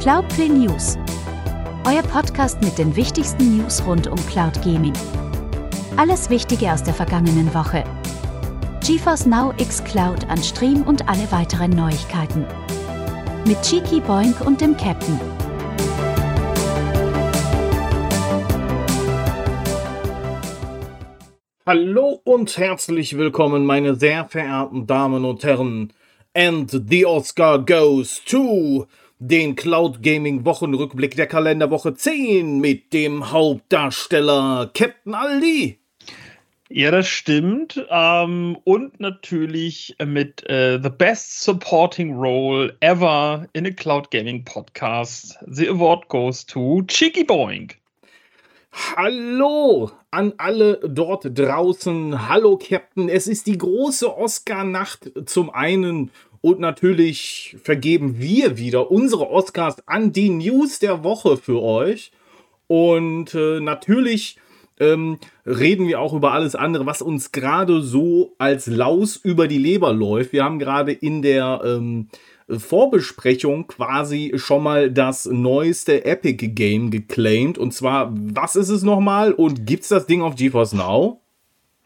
Cloudplay News. Euer Podcast mit den wichtigsten News rund um Cloud Gaming. Alles Wichtige aus der vergangenen Woche. GeForce Now X Cloud an Stream und alle weiteren Neuigkeiten. Mit Cheeky Boink und dem Captain. Hallo und herzlich willkommen, meine sehr verehrten Damen und Herren. And the Oscar goes to den Cloud Gaming Wochenrückblick der Kalenderwoche 10 mit dem Hauptdarsteller Captain Aldi. Ja, das stimmt. Ähm, und natürlich mit äh, The Best Supporting Role Ever in a Cloud Gaming Podcast. The award goes to Cheeky Boing. Hallo an alle dort draußen. Hallo Captain. Es ist die große Oscar-Nacht zum einen und natürlich vergeben wir wieder unsere Oscars an die News der Woche für euch. Und äh, natürlich ähm, reden wir auch über alles andere, was uns gerade so als Laus über die Leber läuft. Wir haben gerade in der ähm, Vorbesprechung quasi schon mal das neueste Epic Game geclaimed. Und zwar, was ist es nochmal und gibt es das Ding auf GeForce Now?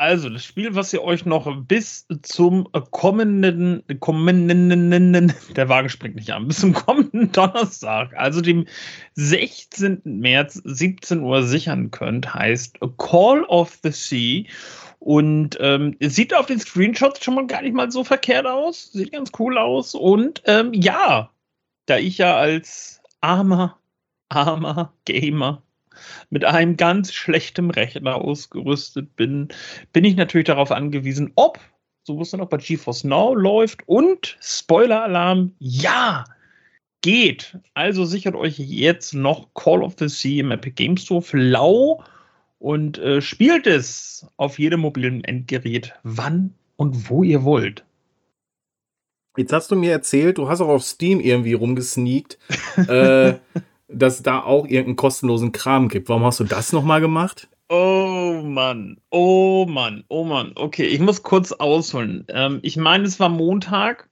Also, das Spiel, was ihr euch noch bis zum kommenden, kommenden, der Wagen springt nicht an, bis zum kommenden Donnerstag, also dem 16. März, 17 Uhr sichern könnt, heißt Call of the Sea. Und ähm, sieht auf den Screenshots schon mal gar nicht mal so verkehrt aus. Sieht ganz cool aus. Und ähm, ja, da ich ja als armer, armer Gamer mit einem ganz schlechten Rechner ausgerüstet bin, bin ich natürlich darauf angewiesen, ob sowas dann auch bei GeForce Now läuft und Spoiler-Alarm, ja, geht. Also sichert euch jetzt noch Call of the Sea im Epic Game Store für lau und äh, spielt es auf jedem mobilen Endgerät, wann und wo ihr wollt. Jetzt hast du mir erzählt, du hast auch auf Steam irgendwie rumgesneakt. äh, dass es da auch irgendeinen kostenlosen Kram gibt. Warum hast du das nochmal gemacht? Oh Mann, oh Mann, oh Mann. Okay, ich muss kurz ausholen. Ähm, ich meine, es war Montag.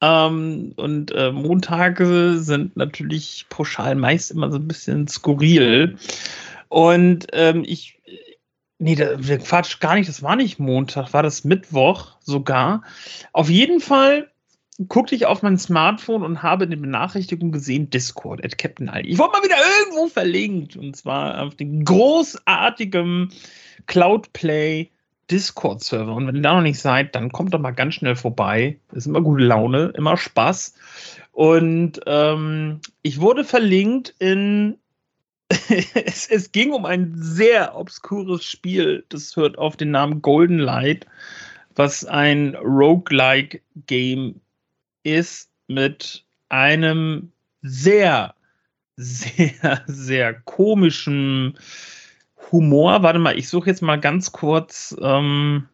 Ähm, und äh, Montage sind natürlich pauschal meist immer so ein bisschen skurril. Und ähm, ich, nee, da, Quatsch, gar nicht, das war nicht Montag, war das Mittwoch sogar. Auf jeden Fall guckte ich auf mein Smartphone und habe in den Benachrichtigungen gesehen, Discord, at Captain Aldi. Ich wurde mal wieder irgendwo verlinkt. Und zwar auf den großartigen Cloudplay Discord-Server. Und wenn ihr da noch nicht seid, dann kommt doch mal ganz schnell vorbei. Ist immer gute Laune, immer Spaß. Und ähm, ich wurde verlinkt in. es, es, ging um ein sehr obskures Spiel. Das hört auf den Namen Golden Light, was ein Roguelike-Game ist mit einem sehr, sehr, sehr komischen Humor. Warte mal, ich suche jetzt mal ganz kurz. Ähm,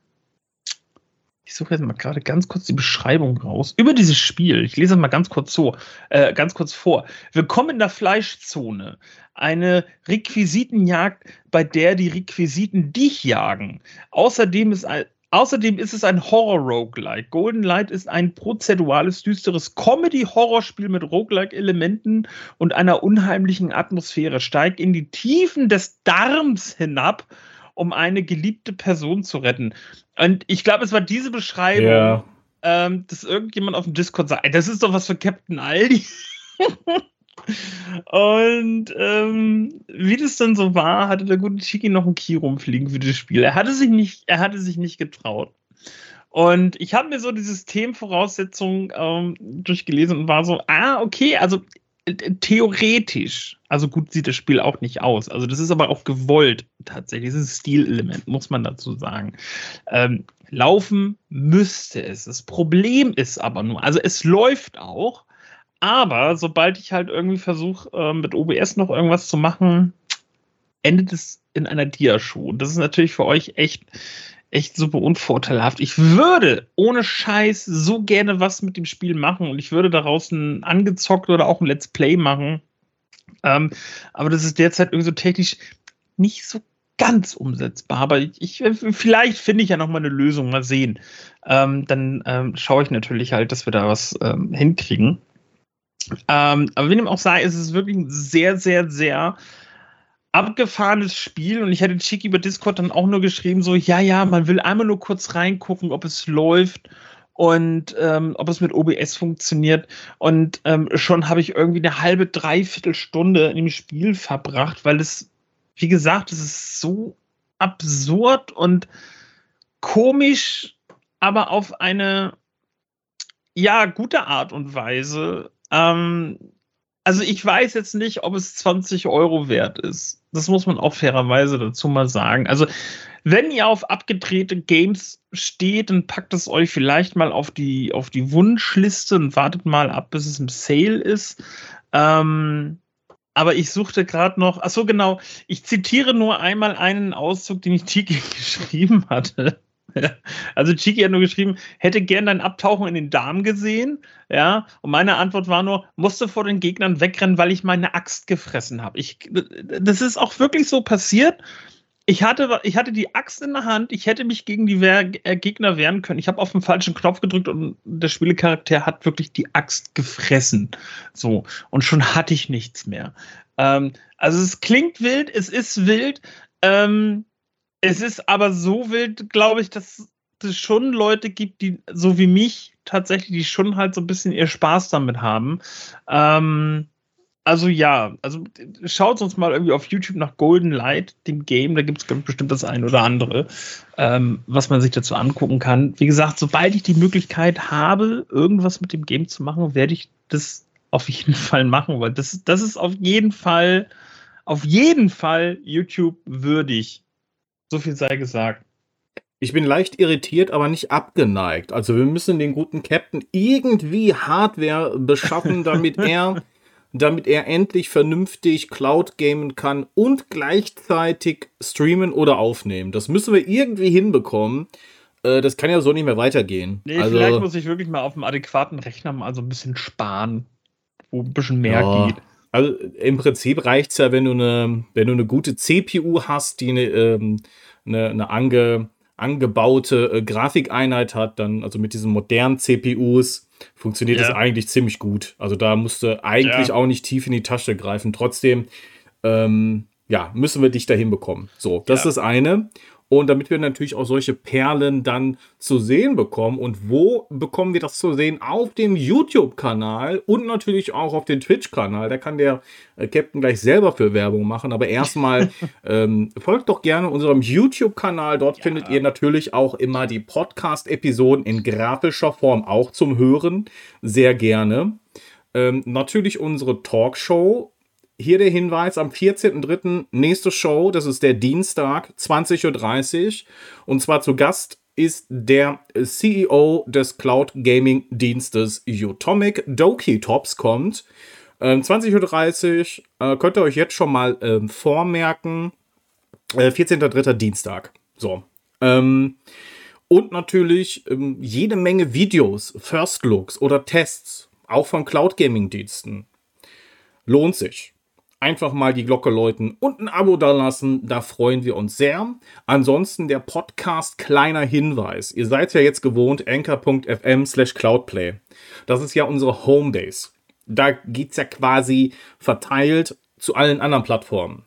ich suche jetzt mal gerade ganz kurz die Beschreibung raus über dieses Spiel. Ich lese es mal ganz kurz so, äh, ganz kurz vor. Willkommen in der Fleischzone. Eine Requisitenjagd, bei der die Requisiten dich jagen. Außerdem ist ein, Außerdem ist es ein Horror-Roguelike. Golden Light ist ein prozedurales, düsteres Comedy-Horrorspiel mit Roguelike-Elementen und einer unheimlichen Atmosphäre. Steig in die Tiefen des Darms hinab, um eine geliebte Person zu retten. Und ich glaube, es war diese Beschreibung, ja. ähm, dass irgendjemand auf dem Discord sagt, das ist doch was für Captain Aldi. Und ähm, wie das dann so war, hatte der gute Chiki noch ein Key rumfliegen für das Spiel. Er hatte sich nicht, er hatte sich nicht getraut. Und ich habe mir so die Systemvoraussetzungen ähm, durchgelesen und war so, ah, okay, also äh, theoretisch, also gut sieht das Spiel auch nicht aus. Also das ist aber auch gewollt tatsächlich. Das ist ein Stilelement, muss man dazu sagen. Ähm, laufen müsste es. Das Problem ist aber nur, also es läuft auch, aber sobald ich halt irgendwie versuche, äh, mit OBS noch irgendwas zu machen, endet es in einer Diashow. Und das ist natürlich für euch echt, echt super unvorteilhaft. Ich würde ohne Scheiß so gerne was mit dem Spiel machen und ich würde daraus ein angezockt oder auch ein Let's Play machen. Ähm, aber das ist derzeit irgendwie so technisch nicht so ganz umsetzbar. Aber ich, ich vielleicht finde ich ja noch mal eine Lösung. Mal sehen. Ähm, dann ähm, schaue ich natürlich halt, dass wir da was ähm, hinkriegen. Ähm, aber wie dem auch sei, ist es wirklich ein sehr, sehr, sehr abgefahrenes Spiel und ich hatte Chiki über Discord dann auch nur geschrieben, so, ja, ja, man will einmal nur kurz reingucken, ob es läuft und ähm, ob es mit OBS funktioniert. Und ähm, schon habe ich irgendwie eine halbe, dreiviertel Stunde in dem Spiel verbracht, weil es, wie gesagt, es ist so absurd und komisch, aber auf eine ja gute Art und Weise. Ähm, also ich weiß jetzt nicht, ob es 20 Euro wert ist. Das muss man auch fairerweise dazu mal sagen. Also wenn ihr auf abgedrehte Games steht, dann packt es euch vielleicht mal auf die, auf die Wunschliste und wartet mal ab, bis es im Sale ist. Ähm, aber ich suchte gerade noch, ach so genau, ich zitiere nur einmal einen Auszug, den ich Tiki geschrieben hatte. Also Chiki hat nur geschrieben, hätte gern dein Abtauchen in den Darm gesehen. Ja, und meine Antwort war nur, musste vor den Gegnern wegrennen, weil ich meine Axt gefressen habe. Das ist auch wirklich so passiert ich hatte, ich hatte die Axt in der Hand, ich hätte mich gegen die Wehr, äh, Gegner wehren können. Ich habe auf den falschen Knopf gedrückt und der Spielecharakter hat wirklich die Axt gefressen. So, und schon hatte ich nichts mehr. Ähm, also es klingt wild, es ist wild. Ähm, es ist aber so wild, glaube ich, dass es schon Leute gibt, die, so wie mich, tatsächlich, die schon halt so ein bisschen ihr Spaß damit haben. Ähm, also ja, also schaut uns mal irgendwie auf YouTube nach Golden Light, dem Game. Da gibt es bestimmt das ein oder andere, ähm, was man sich dazu angucken kann. Wie gesagt, sobald ich die Möglichkeit habe, irgendwas mit dem Game zu machen, werde ich das auf jeden Fall machen, weil das, das ist auf jeden Fall, auf jeden Fall YouTube würdig. So viel sei gesagt. Ich bin leicht irritiert, aber nicht abgeneigt. Also wir müssen den guten Captain irgendwie Hardware beschaffen, damit er damit er endlich vernünftig Cloud gamen kann und gleichzeitig streamen oder aufnehmen. Das müssen wir irgendwie hinbekommen. Äh, das kann ja so nicht mehr weitergehen. Nee, also, vielleicht muss ich wirklich mal auf einem adäquaten Rechner mal so ein bisschen sparen, wo ein bisschen mehr ja. geht. Also im Prinzip reicht es ja, wenn du eine, wenn du eine gute CPU hast, die eine, ähm, eine, eine ange, angebaute äh, Grafikeinheit hat, dann also mit diesen modernen CPUs funktioniert ja. das eigentlich ziemlich gut. Also da musste eigentlich ja. auch nicht tief in die Tasche greifen. Trotzdem, ähm, ja, müssen wir dich dahin bekommen. So, das ja. ist das eine. Und damit wir natürlich auch solche Perlen dann zu sehen bekommen. Und wo bekommen wir das zu sehen? Auf dem YouTube-Kanal und natürlich auch auf dem Twitch-Kanal. Da kann der äh, Captain gleich selber für Werbung machen. Aber erstmal ähm, folgt doch gerne unserem YouTube-Kanal. Dort ja. findet ihr natürlich auch immer die Podcast-Episoden in grafischer Form auch zum Hören. Sehr gerne. Ähm, natürlich unsere Talkshow hier der Hinweis, am 14.03. nächste Show, das ist der Dienstag, 20.30 Uhr. Und zwar zu Gast ist der CEO des Cloud Gaming Dienstes Utomic. Doki Tops kommt. Ähm, 20.30 Uhr äh, könnt ihr euch jetzt schon mal ähm, vormerken. Äh, 14.03. Dienstag. So. Ähm, und natürlich ähm, jede Menge Videos, First Looks oder Tests, auch von Cloud Gaming Diensten. Lohnt sich einfach mal die Glocke läuten und ein Abo da lassen. Da freuen wir uns sehr. Ansonsten der Podcast kleiner Hinweis. Ihr seid ja jetzt gewohnt, anchor.fm slash cloudplay. Das ist ja unsere Homebase. Da geht es ja quasi verteilt zu allen anderen Plattformen.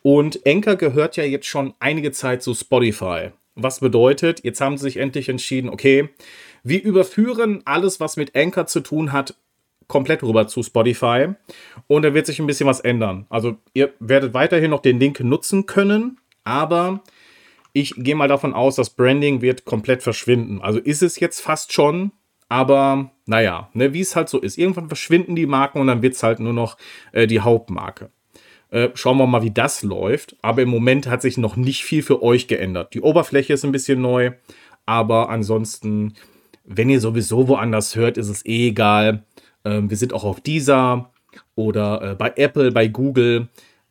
Und Anchor gehört ja jetzt schon einige Zeit zu Spotify. Was bedeutet, jetzt haben sie sich endlich entschieden, okay, wir überführen alles, was mit Anchor zu tun hat, komplett rüber zu Spotify und da wird sich ein bisschen was ändern. Also ihr werdet weiterhin noch den Link nutzen können, aber ich gehe mal davon aus, das Branding wird komplett verschwinden. Also ist es jetzt fast schon, aber naja, ne, wie es halt so ist. Irgendwann verschwinden die Marken und dann wird es halt nur noch äh, die Hauptmarke. Äh, schauen wir mal, wie das läuft. Aber im Moment hat sich noch nicht viel für euch geändert. Die Oberfläche ist ein bisschen neu, aber ansonsten, wenn ihr sowieso woanders hört, ist es eh egal. Ähm, wir sind auch auf dieser oder äh, bei Apple, bei Google.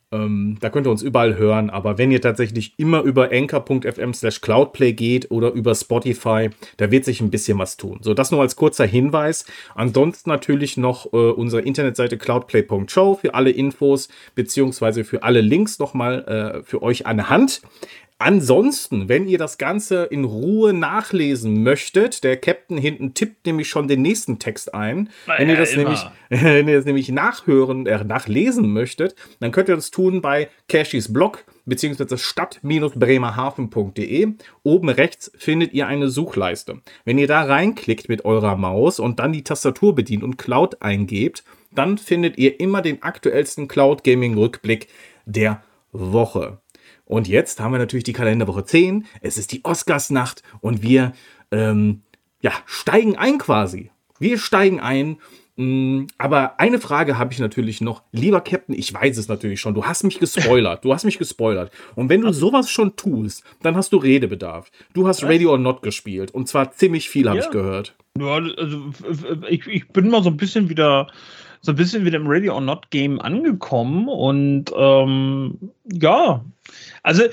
Ähm, da könnt ihr uns überall hören. Aber wenn ihr tatsächlich immer über anchor.fm slash cloudplay geht oder über Spotify, da wird sich ein bisschen was tun. So, das nur als kurzer Hinweis. Ansonsten natürlich noch äh, unsere Internetseite cloudplay.show für alle Infos beziehungsweise für alle Links nochmal äh, für euch an Hand. Ansonsten, wenn ihr das Ganze in Ruhe nachlesen möchtet, der Captain hinten tippt nämlich schon den nächsten Text ein. Na wenn, ihr das immer. nämlich, wenn ihr das nämlich nachhören, äh, nachlesen möchtet, dann könnt ihr das tun bei Cashys Blog beziehungsweise stadt-bremerhaven.de. Oben rechts findet ihr eine Suchleiste. Wenn ihr da reinklickt mit eurer Maus und dann die Tastatur bedient und Cloud eingebt, dann findet ihr immer den aktuellsten Cloud Gaming Rückblick der Woche. Und jetzt haben wir natürlich die Kalenderwoche 10. Es ist die Oscarsnacht und wir ähm, ja, steigen ein quasi. Wir steigen ein. Mm, Aber eine Frage habe ich natürlich noch. Lieber Captain, ich weiß es natürlich schon. Du hast mich gespoilert. Du hast mich gespoilert. Und wenn du sowas schon tust, dann hast du Redebedarf. Du hast Radio or Not gespielt. Und zwar ziemlich viel, habe Ja. ich gehört. Ja, also ich, ich bin mal so ein bisschen wieder so ein bisschen wieder im Radio or Not Game angekommen und ähm, ja, also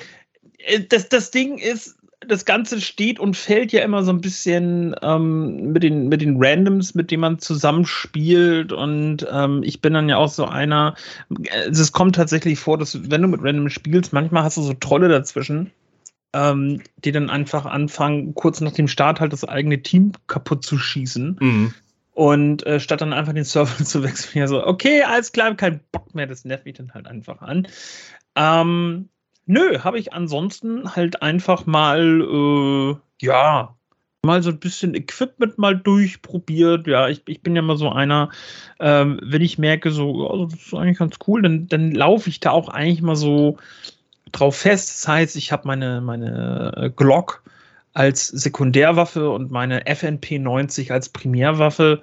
äh, das, das Ding ist, das Ganze steht und fällt ja immer so ein bisschen ähm, mit, den, mit den Randoms, mit denen man zusammenspielt. Und ähm, ich bin dann ja auch so einer. Es kommt tatsächlich vor, dass wenn du mit Random spielst, manchmal hast du so Trolle dazwischen, ähm, die dann einfach anfangen, kurz nach dem Start halt das eigene Team kaputt zu schießen. Mhm. Und äh, statt dann einfach den Server zu wechseln, ja so, okay, alles klar, kein Bock mehr, das nervt mich dann halt einfach an. Ähm, nö, habe ich ansonsten halt einfach mal, äh, ja, mal so ein bisschen Equipment mal durchprobiert. Ja, ich, ich bin ja mal so einer, ähm, wenn ich merke, so, also das ist eigentlich ganz cool, dann, dann laufe ich da auch eigentlich mal so drauf fest. Das heißt, ich habe meine, meine äh, Glock als Sekundärwaffe und meine FNP 90 als Primärwaffe.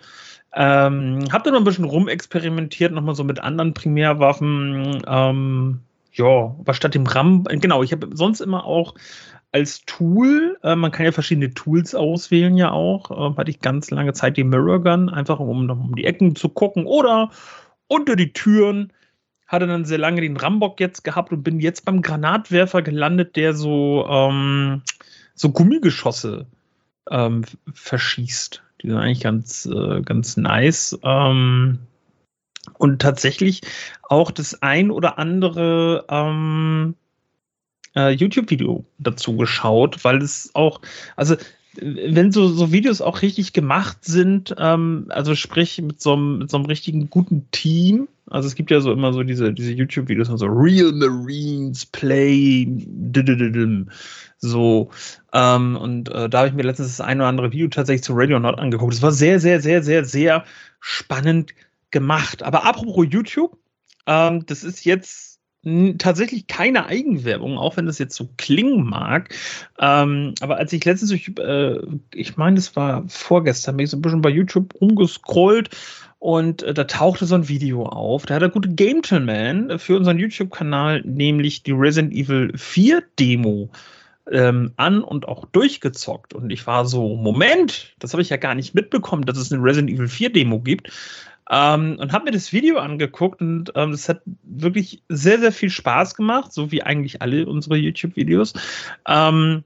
Ähm, hab da noch ein bisschen rumexperimentiert, nochmal so mit anderen Primärwaffen. Ähm, ja, aber statt dem RAM, genau, ich habe sonst immer auch als Tool, äh, man kann ja verschiedene Tools auswählen, ja auch, äh, hatte ich ganz lange Zeit die Mirror Gun, einfach um, um, um die Ecken zu gucken oder unter die Türen. Hatte dann sehr lange den Rambock jetzt gehabt und bin jetzt beim Granatwerfer gelandet, der so, ähm, so Gummigeschosse ähm, verschießt. Die sind eigentlich ganz, äh, ganz nice. Ähm, und tatsächlich auch das ein oder andere ähm, äh, YouTube-Video dazu geschaut, weil es auch, also wenn so, so Videos auch richtig gemacht sind, ähm, also sprich mit so, einem, mit so einem richtigen guten Team, also es gibt ja so immer so diese, diese YouTube-Videos, so Real Marines Play, so, ähm, und äh, da habe ich mir letztens das ein oder andere Video tatsächlich zu Radio Not angeguckt. Es war sehr, sehr, sehr, sehr, sehr spannend gemacht. Aber apropos YouTube, ähm, das ist jetzt tatsächlich keine Eigenwerbung, auch wenn das jetzt so klingen mag. Ähm, aber als ich letztens durch, äh, ich meine, das war vorgestern, bin ich so ein bisschen bei YouTube rumgescrollt und äh, da tauchte so ein Video auf. Da hat der gute Gentleman für unseren YouTube-Kanal nämlich die Resident Evil 4 Demo ähm, an und auch durchgezockt. Und ich war so, Moment, das habe ich ja gar nicht mitbekommen, dass es eine Resident Evil 4 Demo gibt. Ähm, und habe mir das Video angeguckt und ähm, hat wirklich sehr, sehr viel Spaß gemacht, so wie eigentlich alle unsere YouTube-Videos. Ähm,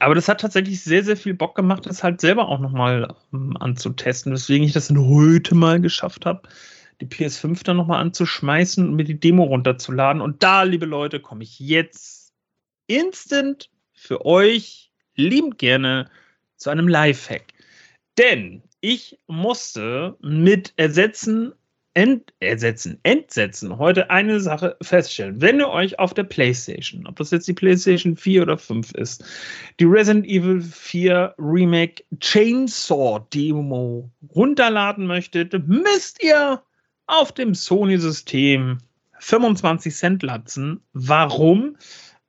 aber das hat tatsächlich sehr, sehr viel Bock gemacht, das halt selber auch nochmal ähm, anzutesten, weswegen ich das dann heute mal geschafft habe, die PS5 dann nochmal anzuschmeißen und mir die Demo runterzuladen. Und da, liebe Leute, komme ich jetzt instant für euch liebend gerne zu einem Lifehack. Denn ich musste mit Ersetzen, Ent, Ersetzen, Entsetzen heute eine Sache feststellen. Wenn ihr euch auf der PlayStation, ob das jetzt die PlayStation 4 oder 5 ist, die Resident Evil 4 Remake Chainsaw Demo runterladen möchtet, müsst ihr auf dem Sony-System 25 Cent latzen. Warum?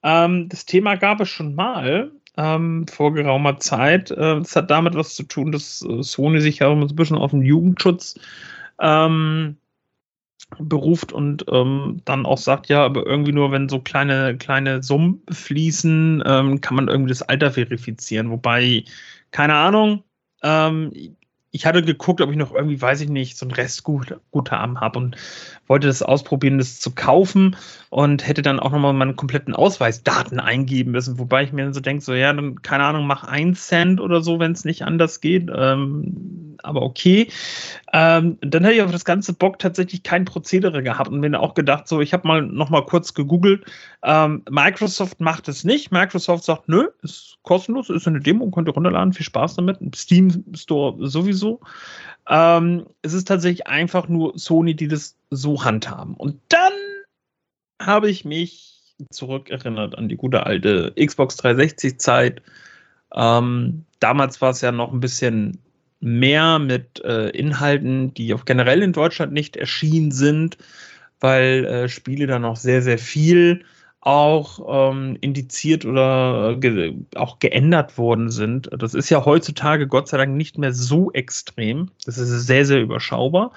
Ähm, das Thema gab es schon mal ähm, vor geraumer Zeit. Äh, hat damit was zu tun, dass äh, Sony sich ja so ein bisschen auf den Jugendschutz ähm, beruft und ähm, dann auch sagt, ja, aber irgendwie nur, wenn so kleine, kleine Summen fließen, ähm, kann man irgendwie das Alter verifizieren. Wobei, keine Ahnung, ähm, ich hatte geguckt, ob ich noch irgendwie, weiß ich nicht, so ein Restguthaben habe und wollte das ausprobieren, das zu kaufen und hätte dann auch nochmal meine kompletten Ausweisdaten eingeben müssen. Wobei ich mir dann so denke, so ja, dann, keine Ahnung, mach ein Cent oder so, wenn es nicht anders geht. Ähm, aber okay. Ähm, dann hätte ich auf das ganze Bock tatsächlich kein Prozedere gehabt und mir auch gedacht, so, ich habe mal noch mal kurz gegoogelt. Ähm, Microsoft macht es nicht. Microsoft sagt, nö, ist kostenlos, ist eine Demo, könnt ihr runterladen, viel Spaß damit. Steam Store sowieso. Ähm, es ist tatsächlich einfach nur Sony, die das so handhaben. Und dann habe ich mich zurückerinnert an die gute alte Xbox 360-Zeit. Ähm, damals war es ja noch ein bisschen mehr mit äh, Inhalten, die auch generell in Deutschland nicht erschienen sind, weil äh, Spiele da noch sehr, sehr viel auch ähm, indiziert oder ge auch geändert worden sind. Das ist ja heutzutage Gott sei Dank nicht mehr so extrem. Das ist sehr, sehr überschaubar.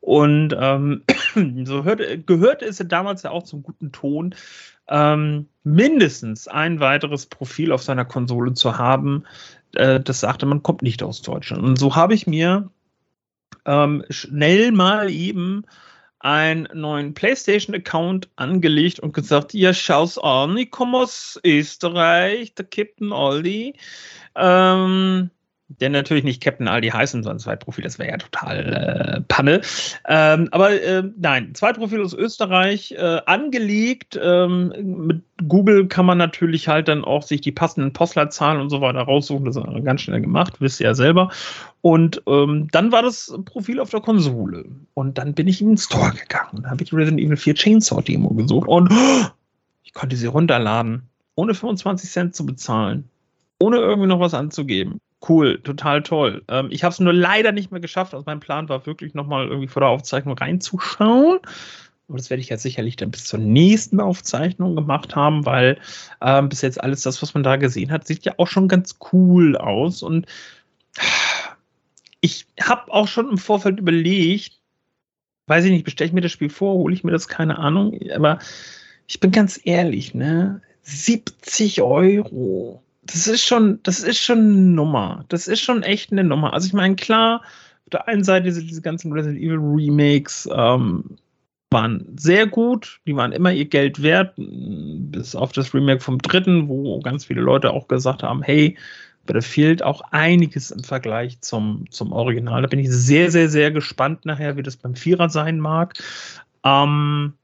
Und ähm, so hörte, gehörte es ja damals ja auch zum guten Ton, ähm, mindestens ein weiteres Profil auf seiner Konsole zu haben, äh, das sagte, man kommt nicht aus Deutschland. Und so habe ich mir ähm, schnell mal eben einen neuen PlayStation-Account angelegt und gesagt, ja, schau's an, ich komme aus Österreich, der Captain Aldi. Ähm, der natürlich nicht Captain Aldi heißen, sondern zwei Profile, das wäre ja total äh, Panne. Ähm, aber äh, nein, zwei Profile aus Österreich äh, angelegt. Ähm, mit Google kann man natürlich halt dann auch sich die passenden Postleitzahlen und so weiter raussuchen. Das ist ganz schnell gemacht, wisst ihr ja selber. Und ähm, dann war das Profil auf der Konsole. Und dann bin ich in den Store gegangen. Da habe ich Resident Evil 4 Chainsaw Demo gesucht und oh, ich konnte sie runterladen, ohne 25 Cent zu bezahlen, ohne irgendwie noch was anzugeben Cool, total toll. Ähm, ich habe es nur leider nicht mehr geschafft. Also mein Plan war wirklich nochmal irgendwie vor der Aufzeichnung reinzuschauen. Aber das werde ich jetzt sicherlich dann bis zur nächsten Aufzeichnung gemacht haben, weil ähm, bis jetzt alles das, was man da gesehen hat, sieht ja auch schon ganz cool aus. Und ich habe auch schon im Vorfeld überlegt, weiß ich nicht, bestelle ich mir das Spiel vor, hole ich mir das, keine Ahnung. Aber ich bin ganz ehrlich, ne? 70 Euro das ist schon, das ist schon eine Nummer. Das ist schon echt eine Nummer. Also ich meine, klar, auf der einen Seite diese, diese ganzen Resident Evil Remakes ähm, waren sehr gut, die waren immer ihr Geld wert, bis auf das Remake vom dritten, wo ganz viele Leute auch gesagt haben, hey, da fehlt auch einiges im Vergleich zum, zum Original. Da bin ich sehr, sehr, sehr gespannt nachher, wie das beim Vierer sein mag. Ähm,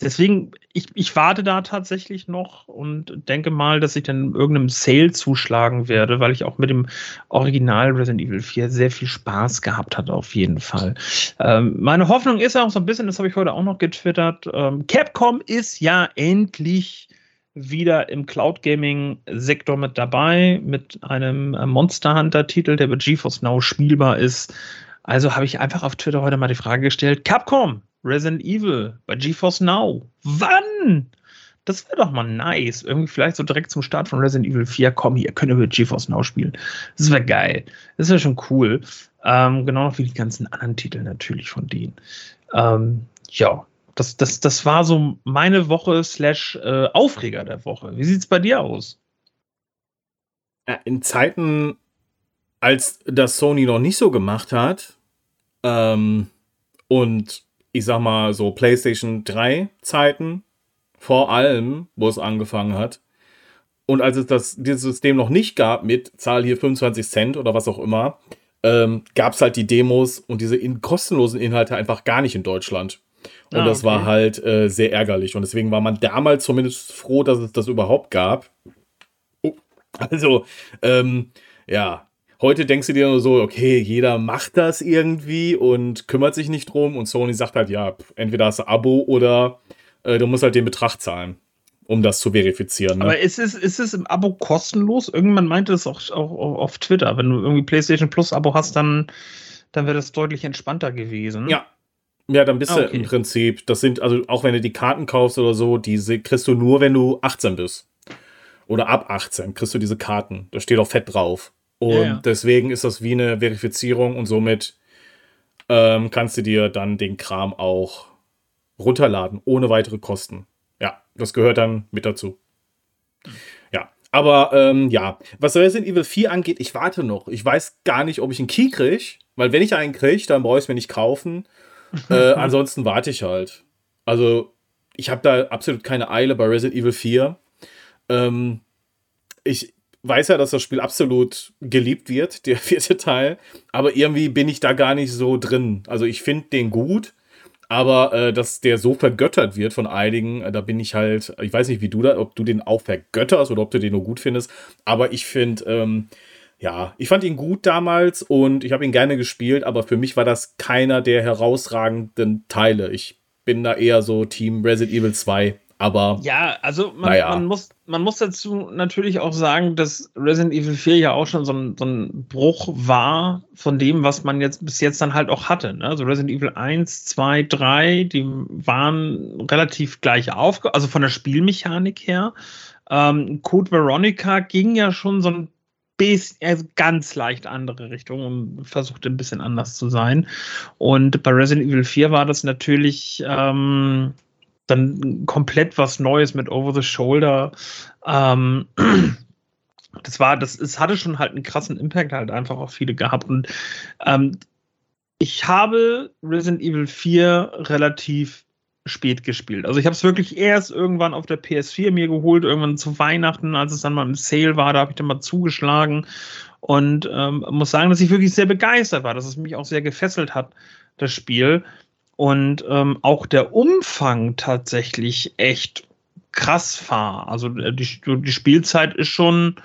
deswegen, ich, ich warte da tatsächlich noch und denke mal, dass ich dann in irgendeinem Sale zuschlagen werde, weil ich auch mit dem Original Resident Evil 4 sehr viel Spaß gehabt hatte, auf jeden Fall. Ähm, meine Hoffnung ist auch so ein bisschen, das habe ich heute auch noch getwittert, ähm, Capcom ist ja endlich wieder im Cloud Gaming Sektor mit dabei, mit einem äh, Monster Hunter Titel, der bei GeForce Now spielbar ist. Also habe ich einfach auf Twitter heute mal die Frage gestellt, Capcom, Resident Evil bei GeForce Now. Wann? Das wäre doch mal nice. Irgendwie vielleicht so direkt zum Start von Resident Evil 4. Komm, hier können wir GeForce Now spielen. Das wäre geil. Das wäre schon cool. Ähm, genau wie die ganzen anderen Titel natürlich von denen. Ähm, ja, das, das, das war so meine Woche slash äh, Aufreger der Woche. Wie sieht es bei dir aus? In Zeiten, als das Sony noch nicht so gemacht hat ähm, und ich sag mal, so PlayStation 3 Zeiten, vor allem, wo es angefangen hat. Und als es das, dieses System noch nicht gab mit Zahl hier 25 Cent oder was auch immer, ähm, gab es halt die Demos und diese in kostenlosen Inhalte einfach gar nicht in Deutschland. Und ah, das war halt äh, sehr ärgerlich. Und deswegen war man damals zumindest froh, dass es das überhaupt gab. Oh, also, ähm, ja, Heute denkst du dir nur so, okay, jeder macht das irgendwie und kümmert sich nicht drum. Und Sony sagt halt, ja, entweder hast du Abo oder äh, du musst halt den Betrag zahlen, um das zu verifizieren. Ne? Aber ist es, ist es im Abo kostenlos? Irgendwann meinte es auch, auch, auch auf Twitter. Wenn du irgendwie PlayStation Plus Abo hast, dann, dann wäre das deutlich entspannter gewesen. Ja, ja, dann bist ah, okay. du im Prinzip, das sind, also auch wenn du die Karten kaufst oder so, diese kriegst du nur, wenn du 18 bist. Oder ab 18 kriegst du diese Karten. Da steht auch fett drauf. Und ja, ja. deswegen ist das wie eine Verifizierung und somit ähm, kannst du dir dann den Kram auch runterladen, ohne weitere Kosten. Ja, das gehört dann mit dazu. Ja, aber ähm, ja, was Resident Evil 4 angeht, ich warte noch. Ich weiß gar nicht, ob ich einen Key kriege, weil wenn ich einen kriege, dann brauche ich es mir nicht kaufen. äh, ansonsten warte ich halt. Also, ich habe da absolut keine Eile bei Resident Evil 4. Ähm, ich, weiß ja, dass das Spiel absolut geliebt wird, der vierte Teil. Aber irgendwie bin ich da gar nicht so drin. Also ich finde den gut. Aber äh, dass der so vergöttert wird von einigen, äh, da bin ich halt, ich weiß nicht, wie du da, ob du den auch vergötterst oder ob du den nur gut findest. Aber ich finde, ähm, ja, ich fand ihn gut damals und ich habe ihn gerne gespielt, aber für mich war das keiner der herausragenden Teile. Ich bin da eher so Team Resident Evil 2. Aber ja, also man, naja. man, muss, man muss dazu natürlich auch sagen, dass Resident Evil 4 ja auch schon so ein, so ein Bruch war von dem, was man jetzt bis jetzt dann halt auch hatte. Ne? Also Resident Evil 1, 2, 3, die waren relativ gleich auf, also von der Spielmechanik her. Ähm, Code Veronica ging ja schon so ein bisschen, also ganz leicht andere Richtung und versuchte ein bisschen anders zu sein. Und bei Resident Evil 4 war das natürlich. Ähm, dann komplett was Neues mit Over the Shoulder. Ähm, das war, das, es hatte schon halt einen krassen Impact halt einfach auf viele gehabt. Und ähm, ich habe Resident Evil 4 relativ spät gespielt. Also ich habe es wirklich erst irgendwann auf der PS4 mir geholt, irgendwann zu Weihnachten, als es dann mal im Sale war, da habe ich dann mal zugeschlagen und ähm, muss sagen, dass ich wirklich sehr begeistert war, dass es mich auch sehr gefesselt hat, das Spiel und ähm, auch der Umfang tatsächlich echt krass war. Also äh, die, die Spielzeit ist schon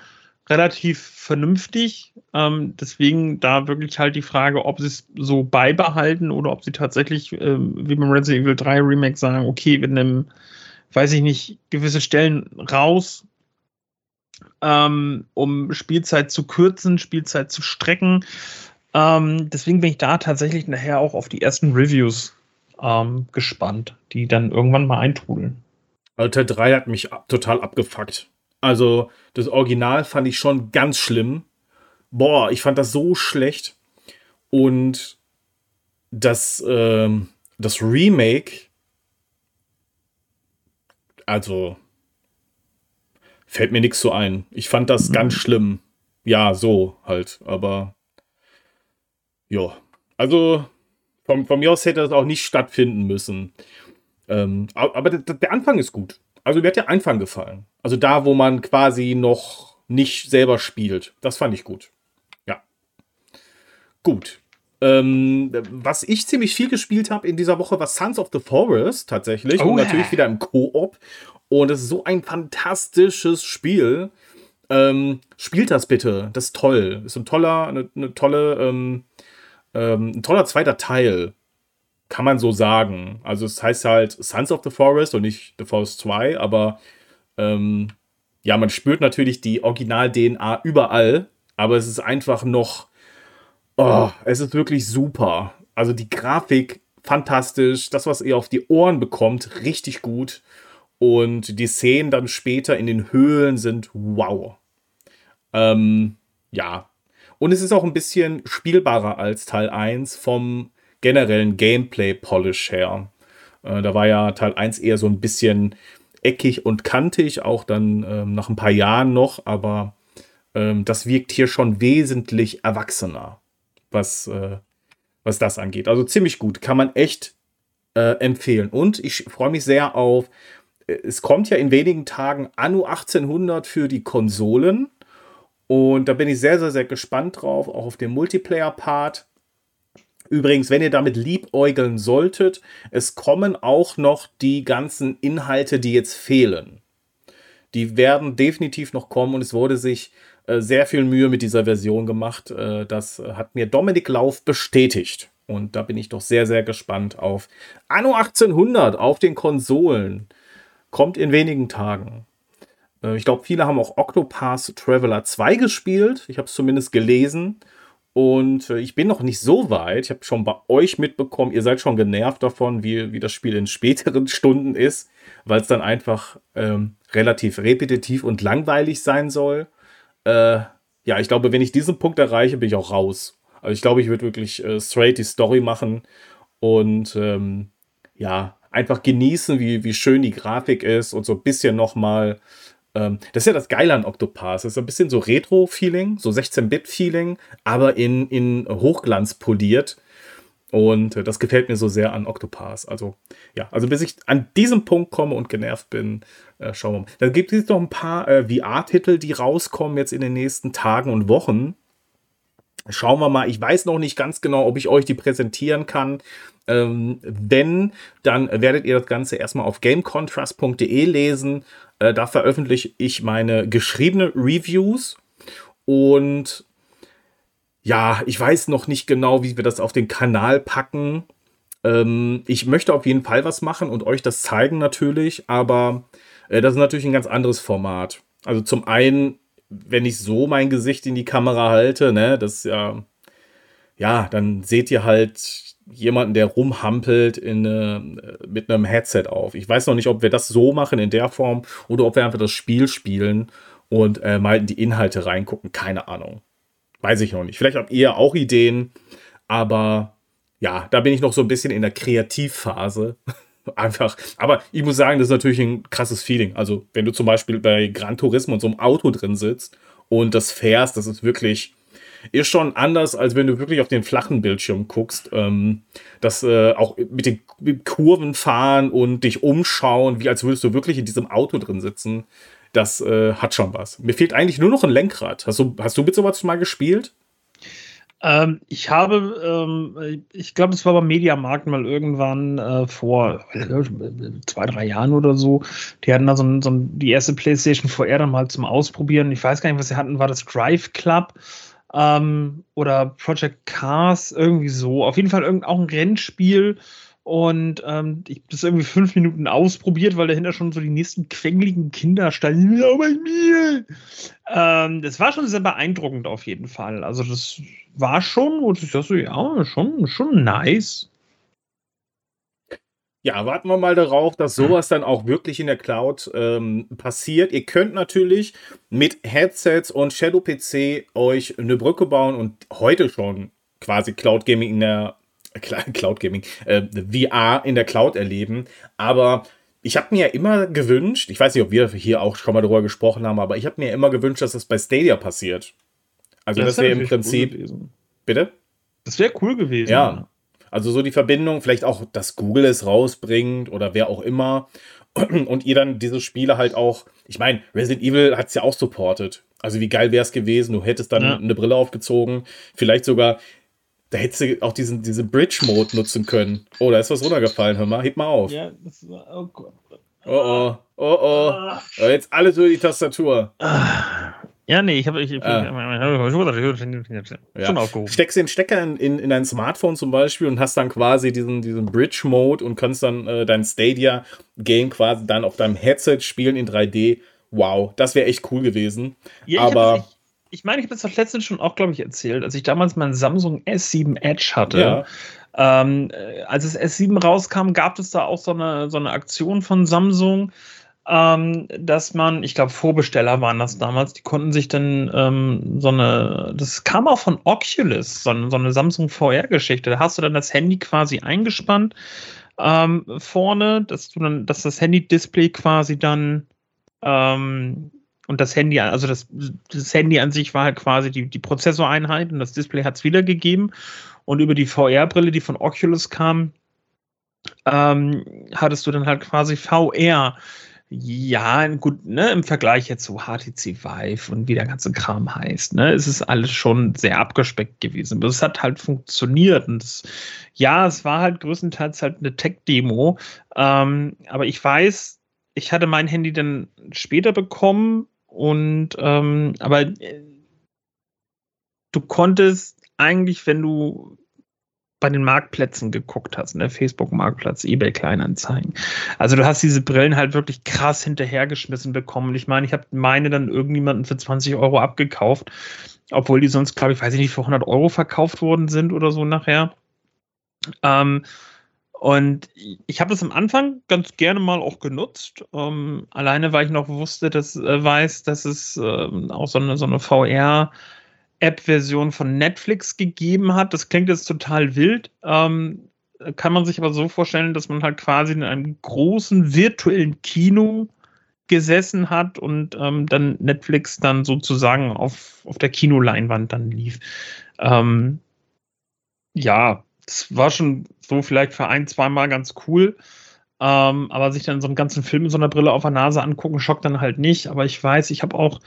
relativ vernünftig. Ähm, deswegen da wirklich halt die Frage, ob sie es so beibehalten oder ob sie tatsächlich, ähm, wie beim Resident Evil 3 Remake sagen, okay, wir nehmen, weiß ich nicht, gewisse Stellen raus, ähm, um Spielzeit zu kürzen, Spielzeit zu strecken. Ähm, deswegen bin ich da tatsächlich nachher auch auf die ersten Reviews ähm, gespannt, die dann irgendwann mal eintrudeln. Alter 3 hat mich total abgefuckt. Also, das Original fand ich schon ganz schlimm. Boah, ich fand das so schlecht. Und das, ähm, das Remake, also, fällt mir nichts so ein. Ich fand das mhm. ganz schlimm. Ja, so halt, aber ja. Also, von, von mir aus hätte das auch nicht stattfinden müssen. Ähm, aber der, der Anfang ist gut. Also mir hat der Anfang gefallen. Also da, wo man quasi noch nicht selber spielt. Das fand ich gut. Ja. Gut. Ähm, was ich ziemlich viel gespielt habe in dieser Woche war Sons of the Forest tatsächlich. Oh, und natürlich yeah. wieder im Koop. Und es ist so ein fantastisches Spiel. Ähm, spielt das bitte. Das ist toll. Ist ein toller, eine, eine tolle ähm, ähm, ein toller zweiter Teil, kann man so sagen. Also es heißt halt Sons of the Forest und nicht The Forest 2, aber ähm, ja, man spürt natürlich die Original-DNA überall, aber es ist einfach noch, oh, es ist wirklich super. Also die Grafik fantastisch, das, was ihr auf die Ohren bekommt, richtig gut. Und die Szenen dann später in den Höhlen sind wow. Ähm, ja, und es ist auch ein bisschen spielbarer als Teil 1 vom generellen Gameplay-Polish her. Äh, da war ja Teil 1 eher so ein bisschen eckig und kantig, auch dann ähm, nach ein paar Jahren noch, aber ähm, das wirkt hier schon wesentlich erwachsener, was, äh, was das angeht. Also ziemlich gut, kann man echt äh, empfehlen. Und ich freue mich sehr auf, äh, es kommt ja in wenigen Tagen Anno 1800 für die Konsolen. Und da bin ich sehr, sehr, sehr gespannt drauf, auch auf den Multiplayer-Part. Übrigens, wenn ihr damit liebäugeln solltet, es kommen auch noch die ganzen Inhalte, die jetzt fehlen. Die werden definitiv noch kommen und es wurde sich äh, sehr viel Mühe mit dieser Version gemacht. Äh, das hat mir Dominik Lauf bestätigt. Und da bin ich doch sehr, sehr gespannt auf Anno 1800 auf den Konsolen. Kommt in wenigen Tagen. Äh, ich glaube, viele haben auch Octopath Traveler 2 gespielt. Ich habe es zumindest gelesen. Und äh, ich bin noch nicht so weit. Ich habe schon bei euch mitbekommen, ihr seid schon genervt davon, wie, wie das Spiel in späteren Stunden ist, weil es dann einfach ähm, relativ repetitiv und langweilig sein soll. Äh, ja, ich glaube, wenn ich diesen Punkt erreiche, bin ich auch raus. Also ich glaube, ich würde wirklich äh, straight die Story machen und ähm, ja, einfach genießen, wie, wie schön die Grafik ist und so ein bisschen nochmal das ist ja das Geile an Octopath. Das ist ein bisschen so Retro-Feeling, so 16-Bit-Feeling, aber in, in Hochglanz poliert. Und äh, das gefällt mir so sehr an Octopath. Also, ja, also bis ich an diesem Punkt komme und genervt bin, äh, schauen wir mal. Dann gibt es noch ein paar äh, VR-Titel, die rauskommen jetzt in den nächsten Tagen und Wochen. Schauen wir mal. Ich weiß noch nicht ganz genau, ob ich euch die präsentieren kann. Ähm, wenn, dann werdet ihr das Ganze erstmal auf gamecontrast.de lesen. Äh, da veröffentliche ich meine geschriebene Reviews. Und ja, ich weiß noch nicht genau, wie wir das auf den Kanal packen. Ähm, ich möchte auf jeden Fall was machen und euch das zeigen natürlich, aber äh, das ist natürlich ein ganz anderes Format. Also zum einen, wenn ich so mein Gesicht in die Kamera halte, ne, das ja, ja, dann seht ihr halt jemanden, der rumhampelt in, äh, mit einem Headset auf. Ich weiß noch nicht, ob wir das so machen in der Form oder ob wir einfach das Spiel spielen und äh, mal in die Inhalte reingucken. Keine Ahnung. Weiß ich noch nicht. Vielleicht habt ihr auch Ideen, aber ja, da bin ich noch so ein bisschen in der Kreativphase. Einfach. Aber ich muss sagen, das ist natürlich ein krasses Feeling. Also, wenn du zum Beispiel bei Gran Turismo und so einem Auto drin sitzt und das fährst, das ist wirklich, ist schon anders, als wenn du wirklich auf den flachen Bildschirm guckst. Ähm, das äh, auch mit den Kurven fahren und dich umschauen, wie als würdest du wirklich in diesem Auto drin sitzen. Das äh, hat schon was. Mir fehlt eigentlich nur noch ein Lenkrad. Hast du, hast du mit sowas mal gespielt? Ähm, ich habe, ähm, ich glaube, es war beim Mediamarkt mal irgendwann äh, vor äh, zwei, drei Jahren oder so. Die hatten da so, ein, so ein, die erste PlayStation VR dann mal zum Ausprobieren. Ich weiß gar nicht, was sie hatten. War das Drive Club ähm, oder Project Cars? Irgendwie so. Auf jeden Fall irgend, auch ein Rennspiel. Und ähm, ich habe das irgendwie fünf Minuten ausprobiert, weil dahinter schon so die nächsten quengeligen Kinder standen. Oh, bei mir! Ähm, das war schon sehr beeindruckend auf jeden Fall. Also das war schon, und ich dachte so, ja, schon, schon nice. Ja, warten wir mal darauf, dass sowas dann auch wirklich in der Cloud ähm, passiert. Ihr könnt natürlich mit Headsets und Shadow PC euch eine Brücke bauen und heute schon quasi Cloud Gaming in der Cloud Gaming, äh, VR in der Cloud erleben. Aber ich habe mir ja immer gewünscht, ich weiß nicht, ob wir hier auch schon mal darüber gesprochen haben, aber ich habe mir immer gewünscht, dass das bei Stadia passiert. Also, ja, das, das wäre im Prinzip. Cool bitte? Das wäre cool gewesen. Ja. Also, so die Verbindung, vielleicht auch, dass Google es rausbringt oder wer auch immer. Und ihr dann diese Spiele halt auch. Ich meine, Resident Evil hat es ja auch supportet. Also, wie geil wäre es gewesen? Du hättest dann ja. eine Brille aufgezogen. Vielleicht sogar da hättest du auch diesen, diesen Bridge-Mode nutzen können. Oh, da ist was runtergefallen, hör mal, heb mal auf. Ja, das war, oh Gott. Oh oh, oh oh. oh jetzt alles über die Tastatur. Ja, nee, ich habe ich, ich, ah. schon aufgehoben. Steckst den Stecker in, in, in dein Smartphone zum Beispiel und hast dann quasi diesen, diesen Bridge-Mode und kannst dann äh, dein Stadia-Game quasi dann auf deinem Headset spielen in 3D. Wow, das wäre echt cool gewesen. Ja, Aber. Ich meine, ich habe das letztens schon auch, glaube ich, erzählt, als ich damals mein Samsung S7 Edge hatte. Ja. Ähm, äh, als das S7 rauskam, gab es da auch so eine, so eine Aktion von Samsung, ähm, dass man, ich glaube, Vorbesteller waren das damals, die konnten sich dann ähm, so eine, das kam auch von Oculus, so eine, so eine Samsung VR-Geschichte. Da hast du dann das Handy quasi eingespannt ähm, vorne, dass du dann, dass das Handy-Display quasi dann ähm, und das Handy, also das, das Handy an sich war halt quasi die, die Prozessoreinheit und das Display hat es wiedergegeben. Und über die VR-Brille, die von Oculus kam, ähm, hattest du dann halt quasi VR. Ja, gut, ne, im Vergleich jetzt zu HTC Vive und wie der ganze Kram heißt, ne, ist es alles schon sehr abgespeckt gewesen. Aber es hat halt funktioniert. Und es, ja, es war halt größtenteils halt eine Tech-Demo. Ähm, aber ich weiß, ich hatte mein Handy dann später bekommen und ähm, aber äh, du konntest eigentlich, wenn du bei den Marktplätzen geguckt hast, ne, Facebook-Marktplatz, eBay Kleinanzeigen. Also du hast diese Brillen halt wirklich krass hinterhergeschmissen bekommen. ich meine, ich habe meine dann irgendjemanden für 20 Euro abgekauft, obwohl die sonst, glaube ich, weiß ich nicht, für 100 Euro verkauft worden sind oder so nachher. Ähm, und ich habe es am Anfang ganz gerne mal auch genutzt. Ähm, alleine, weil ich noch wusste, dass äh, weiß, dass es äh, auch so eine, so eine VR-App-Version von Netflix gegeben hat. Das klingt jetzt total wild. Ähm, kann man sich aber so vorstellen, dass man halt quasi in einem großen virtuellen Kino gesessen hat und ähm, dann Netflix dann sozusagen auf, auf der Kinoleinwand dann lief. Ähm, ja, das war schon so vielleicht für ein, zweimal ganz cool. Ähm, aber sich dann so einen ganzen Film mit so einer Brille auf der Nase angucken, schockt dann halt nicht. Aber ich weiß, ich habe auch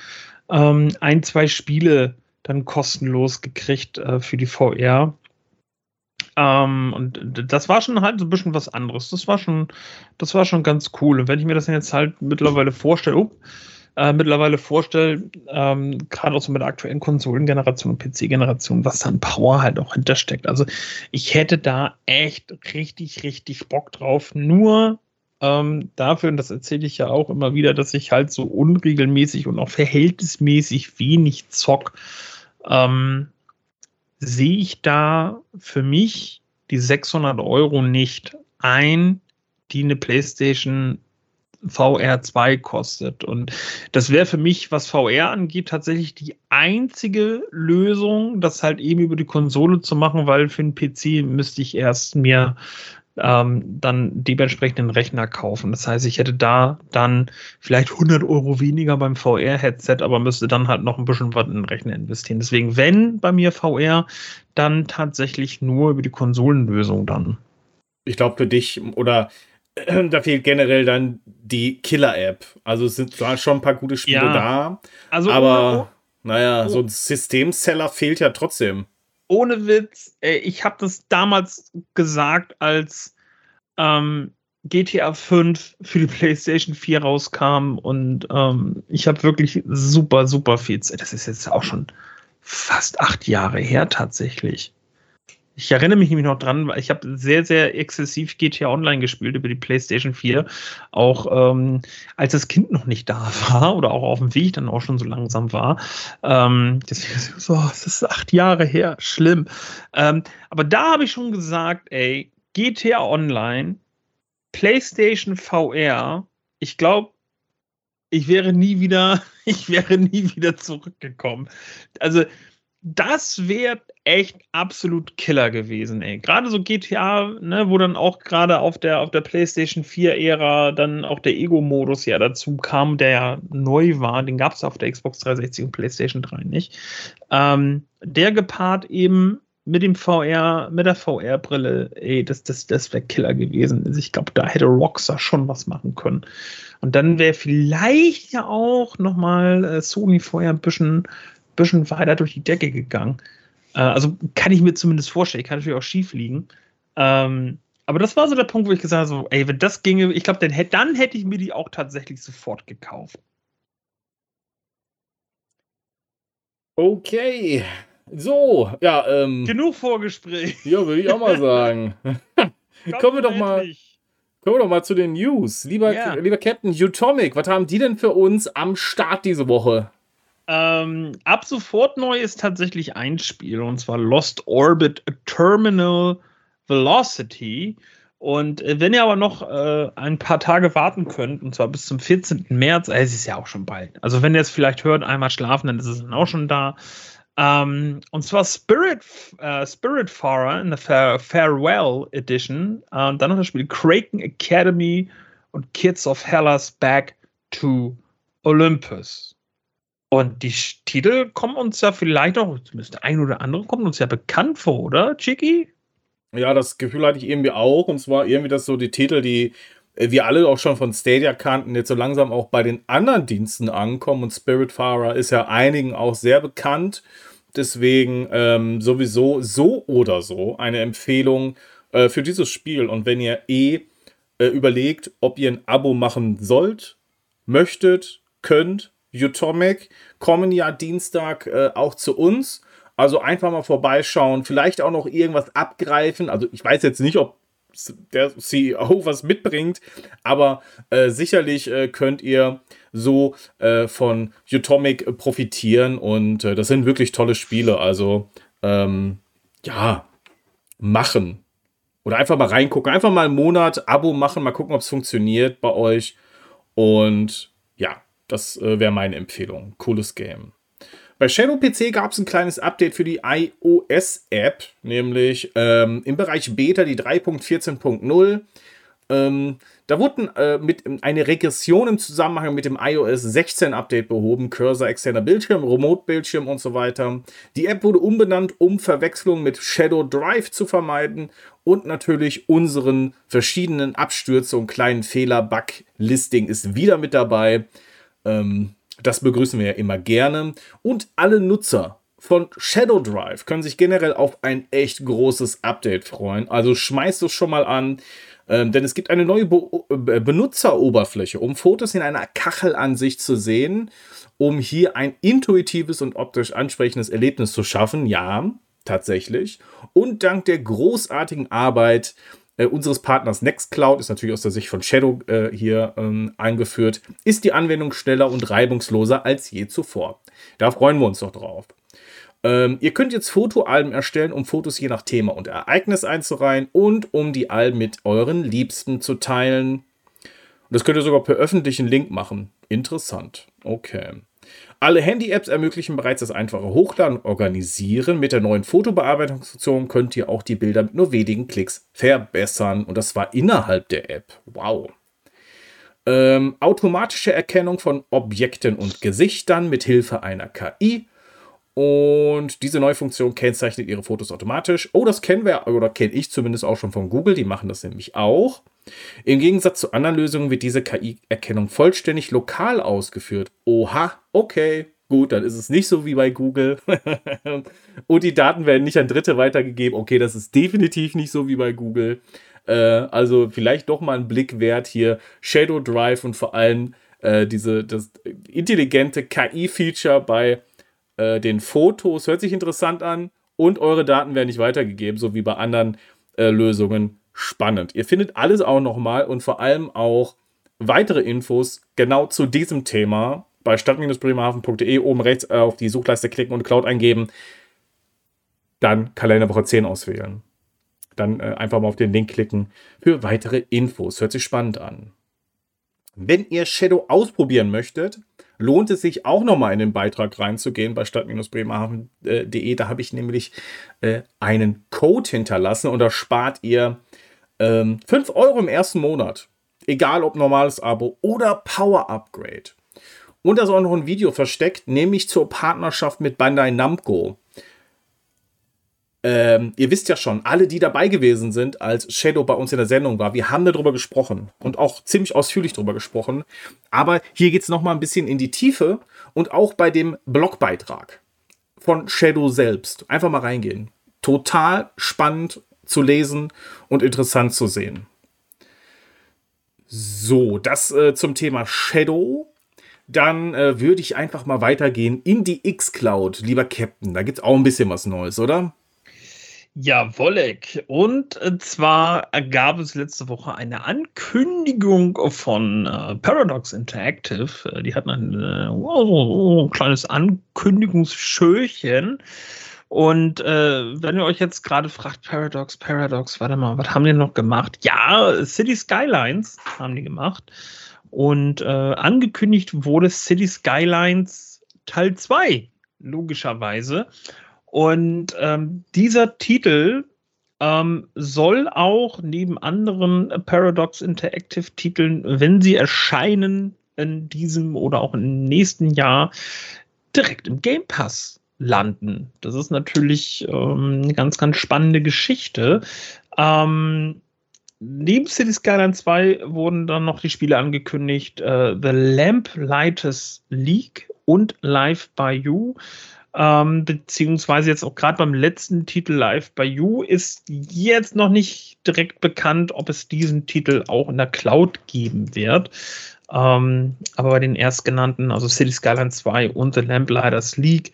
ähm, ein, zwei Spiele dann kostenlos gekriegt äh, für die VR. Ähm, und das war schon halt so ein bisschen was anderes. Das war schon, das war schon ganz cool. Und wenn ich mir das jetzt halt mittlerweile vorstelle, oh, äh, mittlerweile vorstelle, ähm, gerade auch so mit der aktuellen Konsolengeneration und PC-Generation, was an Power halt auch hintersteckt. Also ich hätte da echt richtig, richtig Bock drauf. Nur ähm, dafür, und das erzähle ich ja auch immer wieder, dass ich halt so unregelmäßig und auch verhältnismäßig wenig zock, ähm, sehe ich da für mich die 600 Euro nicht ein, die eine PlayStation VR 2 kostet. Und das wäre für mich, was VR angeht, tatsächlich die einzige Lösung, das halt eben über die Konsole zu machen, weil für einen PC müsste ich erst mir ähm, dann dementsprechend einen Rechner kaufen. Das heißt, ich hätte da dann vielleicht 100 Euro weniger beim VR-Headset, aber müsste dann halt noch ein bisschen was in den Rechner investieren. Deswegen, wenn bei mir VR, dann tatsächlich nur über die Konsolenlösung dann. Ich glaube, für dich oder da fehlt generell dann die Killer-App. Also es sind zwar schon ein paar gute Spiele ja. da, also, aber oh, naja, oh. so ein Systemseller fehlt ja trotzdem ohne Witz, ich habe das damals gesagt, als ähm, GTA 5 für die PlayStation 4 rauskam und ähm, ich habe wirklich super, super viel Zeit. Das ist jetzt auch schon fast acht Jahre her tatsächlich. Ich erinnere mich nämlich noch dran, weil ich habe sehr, sehr exzessiv GTA Online gespielt über die PlayStation 4. Auch ähm, als das Kind noch nicht da war oder auch auf dem Weg dann auch schon so langsam war. Ähm, deswegen so, es ist acht Jahre her, schlimm. Ähm, aber da habe ich schon gesagt, ey, GTA Online, PlayStation VR, ich glaube, ich wäre nie wieder, ich wäre nie wieder zurückgekommen. Also, das wäre echt absolut Killer gewesen, ey. Gerade so GTA, ne, wo dann auch gerade auf der, auf der PlayStation 4-Ära dann auch der Ego-Modus ja dazu kam, der ja neu war. Den gab es auf der Xbox 360 und PlayStation 3 nicht. Ähm, der gepaart eben mit dem VR, mit der VR-Brille, ey, das, das, das wäre Killer gewesen. Also ich glaube, da hätte Rockstar schon was machen können. Und dann wäre vielleicht ja auch nochmal äh, Sony vorher ein bisschen bisschen weiter durch die Decke gegangen. Äh, also kann ich mir zumindest vorstellen. Kann natürlich auch schief liegen. Ähm, aber das war so der Punkt, wo ich gesagt habe, so, ey, wenn das ginge, ich glaube, dann, dann hätte ich mir die auch tatsächlich sofort gekauft. Okay. So, ja, ähm. Genug Vorgespräch. Ja, würde ich auch mal sagen. kommen wir doch mal. Kommen wir doch mal zu den News. Lieber, yeah. lieber Captain Utomic, was haben die denn für uns am Start diese Woche? Ähm, ab sofort neu ist tatsächlich ein Spiel und zwar Lost Orbit Terminal Velocity. Und äh, wenn ihr aber noch äh, ein paar Tage warten könnt, und zwar bis zum 14. März, äh, es ist ja auch schon bald. Also wenn ihr es vielleicht hört, einmal schlafen, dann ist es dann auch schon da. Ähm, und zwar Spirit, äh, Spiritfarer in der Fare Farewell Edition. Äh, und dann noch das Spiel Kraken Academy und Kids of Hellas Back to Olympus. Und die Titel kommen uns ja vielleicht auch, zumindest ein oder andere kommt uns ja bekannt vor, oder, Chicky? Ja, das Gefühl hatte ich irgendwie auch. Und zwar irgendwie, dass so die Titel, die äh, wir alle auch schon von Stadia kannten, jetzt so langsam auch bei den anderen Diensten ankommen. Und Spiritfarer ist ja einigen auch sehr bekannt. Deswegen ähm, sowieso so oder so eine Empfehlung äh, für dieses Spiel. Und wenn ihr eh äh, überlegt, ob ihr ein Abo machen sollt, möchtet, könnt, Utomic kommen ja Dienstag äh, auch zu uns. Also einfach mal vorbeischauen, vielleicht auch noch irgendwas abgreifen. Also ich weiß jetzt nicht, ob der CEO was mitbringt, aber äh, sicherlich äh, könnt ihr so äh, von Utomic profitieren und äh, das sind wirklich tolle Spiele. Also ähm, ja, machen. Oder einfach mal reingucken, einfach mal einen Monat Abo machen, mal gucken, ob es funktioniert bei euch. Und das äh, wäre meine Empfehlung. Cooles Game. Bei Shadow PC gab es ein kleines Update für die iOS-App, nämlich ähm, im Bereich Beta die 3.14.0. Ähm, da wurden äh, eine Regression im Zusammenhang mit dem iOS 16 Update behoben, Cursor, externer Bildschirm, Remote-Bildschirm und so weiter. Die App wurde umbenannt, um Verwechslung mit Shadow Drive zu vermeiden und natürlich unseren verschiedenen Abstürze und kleinen Fehler. Bug-Listing ist wieder mit dabei. Ähm, das begrüßen wir ja immer gerne. Und alle Nutzer von Shadow Drive können sich generell auf ein echt großes Update freuen. Also schmeißt es schon mal an. Ähm, denn es gibt eine neue Be äh, Benutzeroberfläche, um Fotos in einer Kachelansicht zu sehen, um hier ein intuitives und optisch ansprechendes Erlebnis zu schaffen. Ja, tatsächlich. Und dank der großartigen Arbeit äh, unseres Partners Nextcloud, ist natürlich aus der Sicht von Shadow äh, hier ähm, eingeführt, ist die Anwendung schneller und reibungsloser als je zuvor. Da freuen wir uns doch drauf. Ähm, ihr könnt jetzt Fotoalben erstellen, um Fotos je nach Thema und Ereignis einzureihen und um die Alben mit euren Liebsten zu teilen. Und das könnt ihr sogar per öffentlichen Link machen. Interessant. Okay. Alle Handy-Apps ermöglichen bereits das einfache Hochladen und Organisieren. Mit der neuen Fotobearbeitungsfunktion könnt ihr auch die Bilder mit nur wenigen Klicks verbessern. Und das war innerhalb der App. Wow. Ähm, automatische Erkennung von Objekten und Gesichtern mit Hilfe einer KI. Und diese neue Funktion kennzeichnet ihre Fotos automatisch. Oh, das kennen wir, oder kenne ich zumindest auch schon von Google. Die machen das nämlich auch. Im Gegensatz zu anderen Lösungen wird diese KI-Erkennung vollständig lokal ausgeführt. Oha, okay, gut, dann ist es nicht so wie bei Google. Und die Daten werden nicht an Dritte weitergegeben. Okay, das ist definitiv nicht so wie bei Google. Äh, also vielleicht doch mal ein Blick wert hier. Shadow Drive und vor allem äh, diese, das intelligente KI-Feature bei äh, den Fotos. Hört sich interessant an. Und eure Daten werden nicht weitergegeben, so wie bei anderen äh, Lösungen. Spannend. Ihr findet alles auch nochmal und vor allem auch weitere Infos genau zu diesem Thema bei stadt-bremerhaven.de oben rechts auf die Suchleiste klicken und Cloud eingeben. Dann Kalenderwoche 10 auswählen. Dann äh, einfach mal auf den Link klicken für weitere Infos. Hört sich spannend an. Wenn ihr Shadow ausprobieren möchtet, lohnt es sich auch nochmal in den Beitrag reinzugehen bei stadt-bremerhaven.de. Da habe ich nämlich äh, einen Code hinterlassen und da spart ihr ähm, 5 Euro im ersten Monat. Egal ob normales Abo oder Power Upgrade. Und da ist auch noch ein Video versteckt, nämlich zur Partnerschaft mit Bandai Namco. Ähm, ihr wisst ja schon, alle, die dabei gewesen sind, als Shadow bei uns in der Sendung war, wir haben darüber gesprochen und auch ziemlich ausführlich darüber gesprochen. Aber hier geht es nochmal ein bisschen in die Tiefe und auch bei dem Blogbeitrag von Shadow selbst. Einfach mal reingehen. Total spannend zu lesen und interessant zu sehen. So, das äh, zum Thema Shadow. Dann äh, würde ich einfach mal weitergehen in die X-Cloud, lieber Captain. Da gibt es auch ein bisschen was Neues, oder? Ja, Wolleck. Und äh, zwar gab es letzte Woche eine Ankündigung von äh, Paradox Interactive. Äh, die hatten ein, äh, oh, ein kleines Ankündigungsschöchen. Und äh, wenn ihr euch jetzt gerade fragt, Paradox, Paradox, warte mal, was haben die noch gemacht? Ja, City Skylines haben die gemacht. Und äh, angekündigt wurde City Skylines Teil 2, logischerweise. Und ähm, dieser Titel ähm, soll auch neben anderen Paradox Interactive Titeln, wenn sie erscheinen in diesem oder auch im nächsten Jahr, direkt im Game Pass landen. Das ist natürlich ähm, eine ganz, ganz spannende Geschichte. Ähm, neben City Skyline 2 wurden dann noch die Spiele angekündigt: äh, The Lamplighters League und Live by You. Ähm, beziehungsweise jetzt auch gerade beim letzten Titel Live by You ist jetzt noch nicht direkt bekannt, ob es diesen Titel auch in der Cloud geben wird. Ähm, aber bei den erstgenannten, also City Skyline 2 und The Lamplighters League,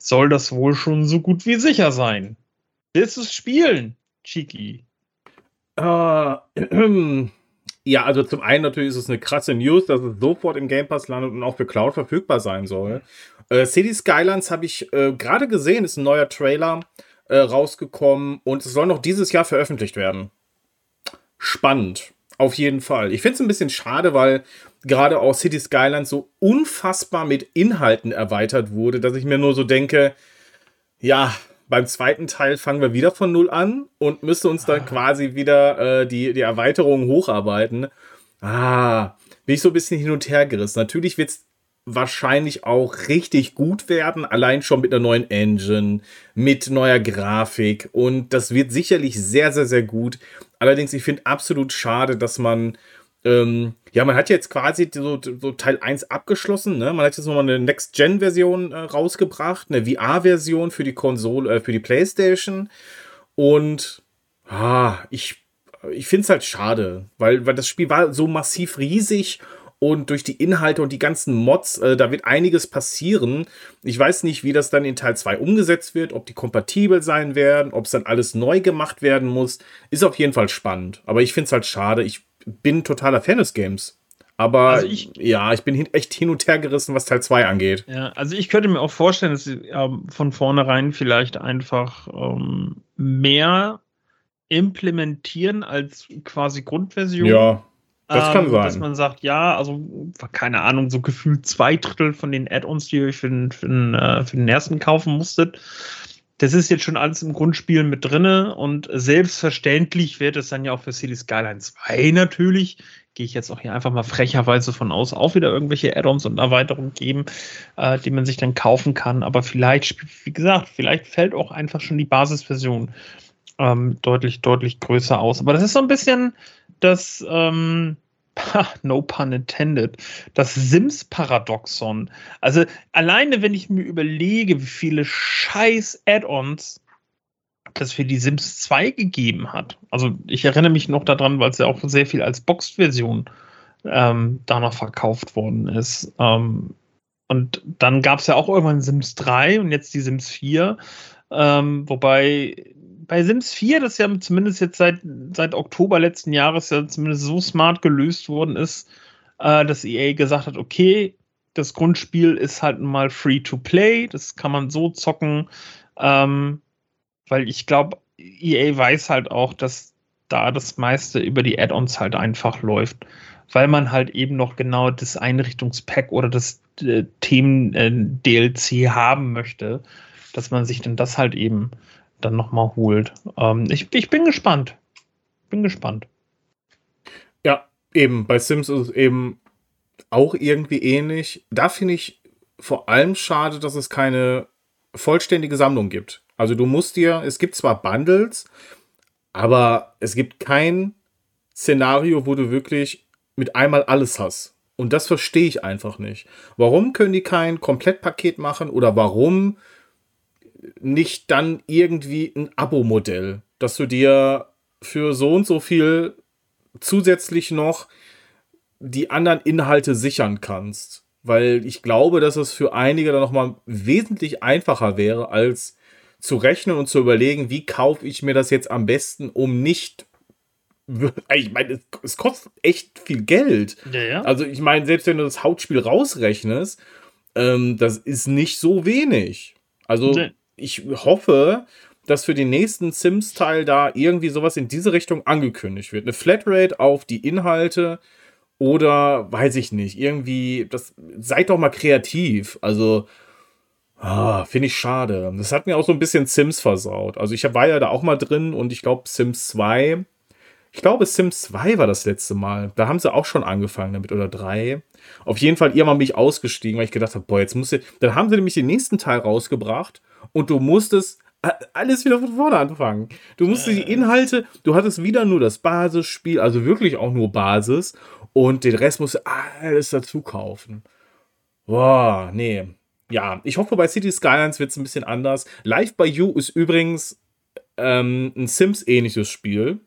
soll das wohl schon so gut wie sicher sein. Willst du es spielen, Chiki? Äh, ja, also zum einen natürlich ist es eine krasse News, dass es sofort im Game Pass landet und auch für Cloud verfügbar sein soll. Äh, City Skylines habe ich äh, gerade gesehen, ist ein neuer Trailer äh, rausgekommen und es soll noch dieses Jahr veröffentlicht werden. Spannend, auf jeden Fall. Ich finde es ein bisschen schade, weil gerade auch City Skylines so unfassbar mit Inhalten erweitert wurde, dass ich mir nur so denke, ja, beim zweiten Teil fangen wir wieder von Null an und müssen uns dann ah. quasi wieder äh, die, die Erweiterung hocharbeiten. Ah, bin ich so ein bisschen hin und her gerissen. Natürlich wird es wahrscheinlich auch richtig gut werden, allein schon mit einer neuen Engine, mit neuer Grafik und das wird sicherlich sehr, sehr, sehr gut. Allerdings, ich finde absolut schade, dass man, ähm, ja, man hat jetzt quasi so, so Teil 1 abgeschlossen, ne? Man hat jetzt nochmal eine Next-Gen-Version äh, rausgebracht, eine VR-Version für die Konsole, äh, für die Playstation und ah, ich, ich finde es halt schade, weil, weil das Spiel war so massiv riesig und durch die Inhalte und die ganzen Mods, äh, da wird einiges passieren. Ich weiß nicht, wie das dann in Teil 2 umgesetzt wird, ob die kompatibel sein werden, ob es dann alles neu gemacht werden muss. Ist auf jeden Fall spannend. Aber ich finde es halt schade. Ich bin totaler Fan des Games. Aber also ich, ja, ich bin hin, echt hin und her gerissen, was Teil 2 angeht. Ja, also ich könnte mir auch vorstellen, dass sie ähm, von vornherein vielleicht einfach ähm, mehr implementieren als quasi Grundversion. Ja. Das kann ähm, sein. Dass man sagt, ja, also keine Ahnung, so gefühlt zwei Drittel von den Add-ons, die ihr für den, für, den, äh, für den ersten kaufen musstet, das ist jetzt schon alles im Grundspiel mit drinne und selbstverständlich wird es dann ja auch für City Skyline 2 natürlich, gehe ich jetzt auch hier einfach mal frecherweise von aus, auch wieder irgendwelche Add-ons und Erweiterungen geben, äh, die man sich dann kaufen kann. Aber vielleicht, wie gesagt, vielleicht fällt auch einfach schon die Basisversion ähm, deutlich, deutlich größer aus. Aber das ist so ein bisschen das, ähm, no pun intended, das Sims-Paradoxon. Also alleine, wenn ich mir überlege, wie viele scheiß Add-ons das für die Sims 2 gegeben hat. Also ich erinnere mich noch daran, weil es ja auch sehr viel als Boxed-Version ähm, danach verkauft worden ist. Ähm, und dann gab es ja auch irgendwann Sims 3 und jetzt die Sims 4. Ähm, wobei bei Sims 4, das ja zumindest jetzt seit, seit Oktober letzten Jahres ja zumindest so smart gelöst worden ist, äh, dass EA gesagt hat, okay, das Grundspiel ist halt mal free to play, das kann man so zocken, ähm, weil ich glaube, EA weiß halt auch, dass da das meiste über die Add-ons halt einfach läuft, weil man halt eben noch genau das Einrichtungspack oder das äh, Themen-DLC äh, haben möchte, dass man sich dann das halt eben dann nochmal holt. Ähm, ich, ich bin gespannt. Bin gespannt. Ja, eben. Bei Sims ist es eben auch irgendwie ähnlich. Da finde ich vor allem schade, dass es keine vollständige Sammlung gibt. Also du musst dir, es gibt zwar Bundles, aber es gibt kein Szenario, wo du wirklich mit einmal alles hast. Und das verstehe ich einfach nicht. Warum können die kein Komplettpaket machen oder warum nicht dann irgendwie ein Abo-Modell, dass du dir für so und so viel zusätzlich noch die anderen Inhalte sichern kannst. Weil ich glaube, dass es für einige dann nochmal wesentlich einfacher wäre, als zu rechnen und zu überlegen, wie kaufe ich mir das jetzt am besten, um nicht. Ich meine, es, kostet echt viel Geld. Ja, ja. Also, ich meine, selbst wenn du das Hauptspiel rausrechnest, ähm, das ist nicht so wenig. Also, nee ich hoffe, dass für den nächsten Sims-Teil da irgendwie sowas in diese Richtung angekündigt wird. Eine Flatrate auf die Inhalte oder weiß ich nicht, irgendwie, das seid doch mal kreativ. Also, ah, finde ich schade. Das hat mir auch so ein bisschen Sims versaut. Also, ich war ja da auch mal drin und ich glaube, Sims 2. Ich glaube, Sims 2 war das letzte Mal. Da haben sie auch schon angefangen damit oder 3. Auf jeden Fall irgendwann bin ich ausgestiegen, weil ich gedacht habe, boah, jetzt muss ich. Dann haben sie nämlich den nächsten Teil rausgebracht und du musstest alles wieder von vorne anfangen. Du musstest die Inhalte, du hattest wieder nur das Basisspiel, also wirklich auch nur Basis und den Rest musst du alles dazu kaufen. Boah, nee. Ja, ich hoffe, bei City Skylines wird es ein bisschen anders. Live by You ist übrigens ähm, ein Sims-ähnliches Spiel.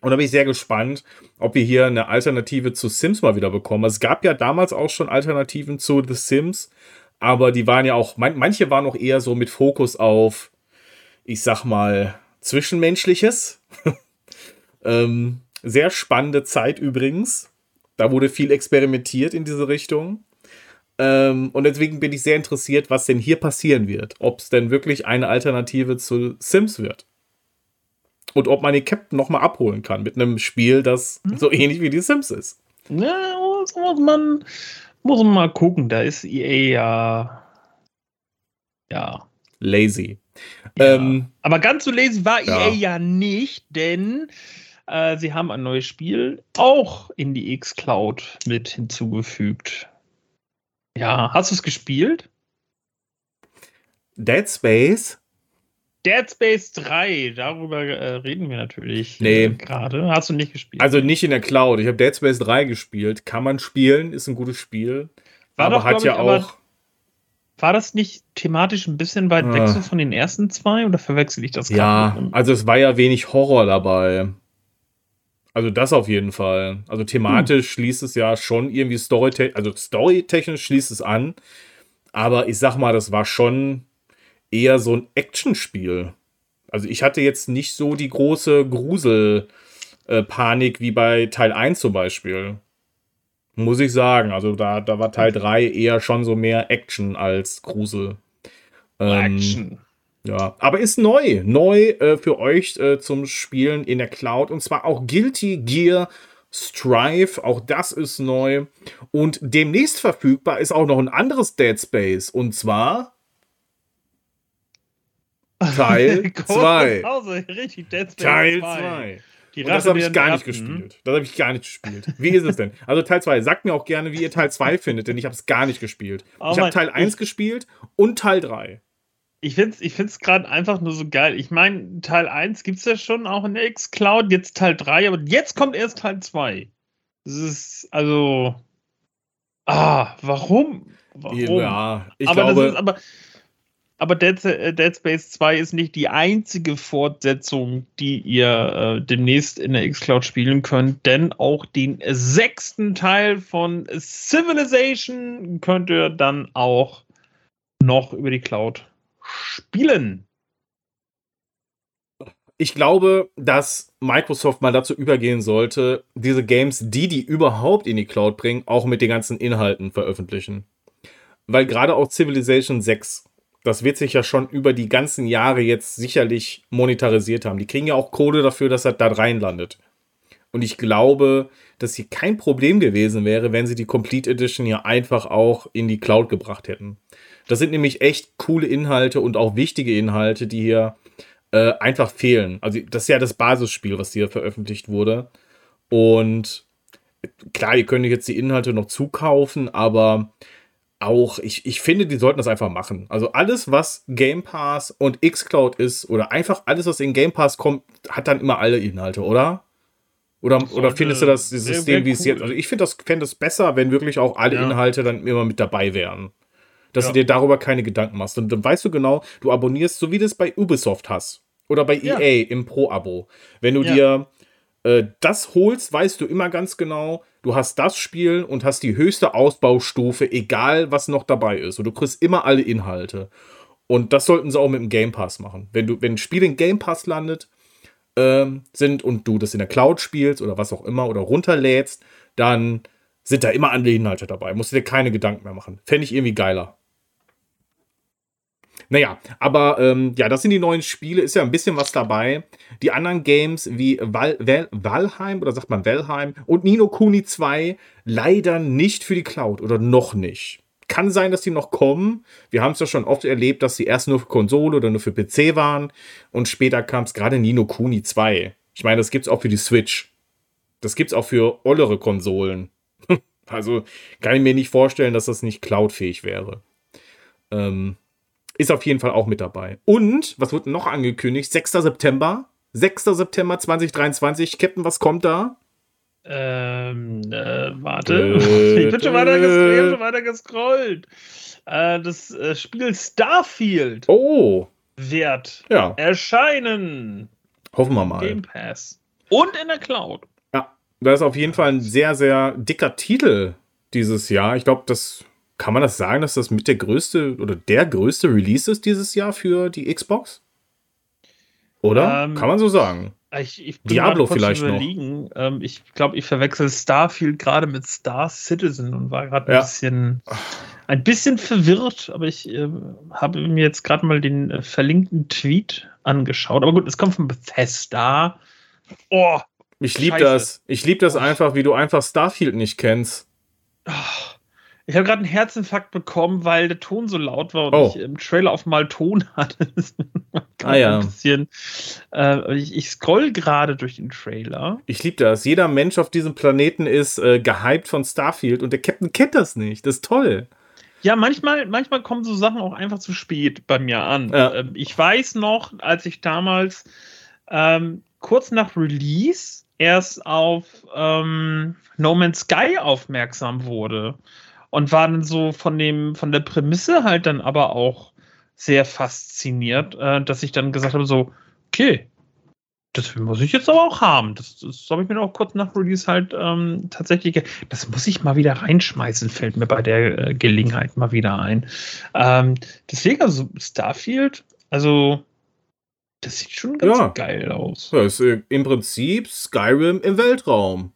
Und da bin ich sehr gespannt, ob wir hier eine Alternative zu Sims mal wieder bekommen. Es gab ja damals auch schon Alternativen zu The Sims aber die waren ja auch, manche waren auch eher so mit Fokus auf, ich sag mal, Zwischenmenschliches. ähm, sehr spannende Zeit übrigens. Da wurde viel experimentiert in diese Richtung. Ähm, und deswegen bin ich sehr interessiert, was denn hier passieren wird. Ob es denn wirklich eine Alternative zu Sims wird. Und ob man den Captain nochmal abholen kann mit einem Spiel, das mhm. so ähnlich wie die Sims ist. Ja, muss man, muss man mal gucken, da ist EA ja. Ja. Lazy. Ja. Ähm, Aber ganz so lazy war Ja. EA ja nicht, denn äh, sie haben ein neues Spiel auch in die X-Cloud mit hinzugefügt. Ja, hast du es gespielt? Dead Space. Dead Space 3, darüber äh, reden wir natürlich Nee. äh, gerade. Hast du nicht gespielt? Also nicht in der Cloud. Ich habe Dead Space 3 gespielt. Kann man spielen, ist ein gutes Spiel. War aber doch, hat ja ich, auch. War das nicht thematisch ein bisschen weit weg Ah. so von den ersten zwei oder verwechsel ich das Ja, gerade einem- also es war ja wenig Horror dabei. Also das auf jeden Fall. Also thematisch schließt es ja schon irgendwie Story, also storytechnisch schließt es an. Aber ich sag mal, das war schon eher so ein Actionspiel. Also ich hatte jetzt nicht so die große Grusel-Panik wie bei Teil 1 zum Beispiel. Muss ich sagen. Also da, da war Teil 3 eher schon so mehr Action als Grusel. Ähm, Action. ja, aber ist neu. Neu äh, für euch äh, zum Spielen in der Cloud. Und zwar auch Guilty Gear Strive. Auch das ist neu. Und demnächst verfügbar ist auch noch ein anderes Dead Space. Und zwar Teil Große 2. Pause, richtig, Dead Space Teil 2. 2. Die Und das habe ich gar nicht gespielt. Das habe ich gar nicht gespielt. Wie ist es denn? Also Teil 2. Sagt mir auch gerne, wie ihr Teil 2 findet, denn ich habe es gar nicht gespielt. Oh ich habe Teil 1 gespielt und Teil 3. Ich finde es ich find's gerade einfach nur so geil. Ich meine, Teil 1 gibt es ja schon auch in der X-Cloud, jetzt Teil 3, aber jetzt kommt erst Teil 2. Das ist also. Ah, warum? Warum? Ja, ich aber, glaube. das ist, aber, aber Dead, äh, Dead Space 2 ist nicht die einzige Fortsetzung, die ihr äh, demnächst in der X-Cloud spielen könnt, denn auch den sechsten Teil von Civilization könnt ihr dann auch noch über die Cloud spielen. ich glaube, dass Microsoft mal dazu übergehen sollte, diese Games, die die überhaupt in die Cloud bringen, auch mit den ganzen Inhalten veröffentlichen. Weil gerade auch Civilization 6, das wird sich ja schon über die ganzen Jahre jetzt sicherlich monetarisiert haben. Die kriegen ja auch Kohle dafür, dass er da reinlandet. Und ich glaube, dass hier kein Problem gewesen wäre, wenn sie die Complete Edition ja einfach auch in die Cloud gebracht hätten. Das sind nämlich echt coole Inhalte und auch wichtige Inhalte, die hier äh, einfach fehlen. Also das ist ja das Basisspiel, was hier veröffentlicht wurde. Und klar, ihr könnt jetzt die Inhalte noch zukaufen, aber auch, ich, ich finde, die sollten das einfach machen. Also alles, was Game Pass und Xcloud ist, oder einfach alles, was in Game Pass kommt, hat dann immer alle Inhalte, oder? Oder, oder Sollte- findest du das System, wie es cool. jetzt? Also ich finde das, fände es besser, wenn wirklich auch alle Ja. Inhalte dann immer mit dabei wären. Dass Ja. du dir darüber keine Gedanken machst. Und dann weißt du genau, du abonnierst, so wie du es bei Ubisoft hast. Oder bei Ja. EA im Pro-Abo. Wenn du dir äh, das holst, weißt du immer ganz genau, du hast das Spiel und hast die höchste Ausbaustufe, egal was noch dabei ist. Und du kriegst immer alle Inhalte. Und das sollten sie auch mit dem Game Pass machen. Wenn du, wenn ein Spiel in Game Pass landet, ähm, sind und du das in der Cloud spielst oder was auch immer oder runterlädst, dann sind da immer andere Inhalte dabei. Musst du dir keine Gedanken mehr machen. Fände ich irgendwie geiler. Naja, aber ähm, ja, das sind die neuen Spiele, ist ja ein bisschen was dabei. Die anderen Games wie Val Val Valheim oder sagt man Valheim und Nino Kuni 2 leider nicht für die Cloud oder noch nicht. Kann sein, dass die noch kommen. Wir haben es ja schon oft erlebt, dass sie erst nur für Konsole oder nur für PC waren und später kam es gerade Nino Kuni 2. Ich meine, das gibt es auch für die Switch. Das gibt es auch für ollere Konsolen. also kann ich mir nicht vorstellen, dass das nicht cloudfähig wäre. Ähm, ist auf jeden Fall auch mit dabei. Und, was wird noch angekündigt? 6. September. 6. September 2023. Captain, was kommt da? Ähm, äh, warte. Äh, ich bin schon weiter, ges ich hab schon weiter gescrollt. Äh, das äh, Spiel Starfield Oh, wird ja. erscheinen. Hoffen wir mal. Game Pass. Und in der Cloud. Ja, das ist auf jeden Fall ein sehr, sehr dicker Titel dieses Jahr. Ich glaube, das kann man das sagen, dass das mit der größte oder der größte Release ist dieses Jahr für die Xbox? Oder? Ähm, kann man so sagen. Ich, ich Diablo vielleicht noch. Ähm, ich glaube, ich verwechsel Starfield gerade mit Star Citizen und war gerade ein Ja. bisschen ein bisschen verwirrt, aber ich äh, habe mir jetzt gerade mal den äh, verlinkten Tweet angeschaut. Aber gut, es kommt von Bethesda. Oh, Ich liebe das. Ich liebe das Oh. einfach, wie du einfach Starfield nicht kennst. Ah, Ich habe gerade einen Herzinfarkt bekommen, weil der Ton so laut war und Oh. ich im Trailer auf mal Ton hatte. ah ja. Ein bisschen, äh, ich, ich scroll gerade durch den Trailer. Ich liebe das. Jeder Mensch auf diesem Planeten ist äh, gehypt von Starfield und der Captain kennt das nicht. Das ist toll. Ja, manchmal, manchmal kommen so Sachen auch einfach zu spät bei mir an. Ja. Ähm, ich weiß noch, als ich damals ähm, kurz nach Release erst auf ähm, No Man's Sky aufmerksam wurde und war dann so von dem von der Prämisse halt dann aber auch sehr fasziniert, äh, dass ich dann gesagt habe so okay, das muss ich jetzt aber auch haben. Das, das habe ich mir auch kurz nach Release halt ähm, tatsächlich. Das muss ich mal wieder reinschmeißen, fällt mir bei der äh, Gelegenheit mal wieder ein. Ähm, deswegen, also Starfield, also das sieht schon ganz Ja. geil aus. Das ist äh, im Prinzip Skyrim im Weltraum.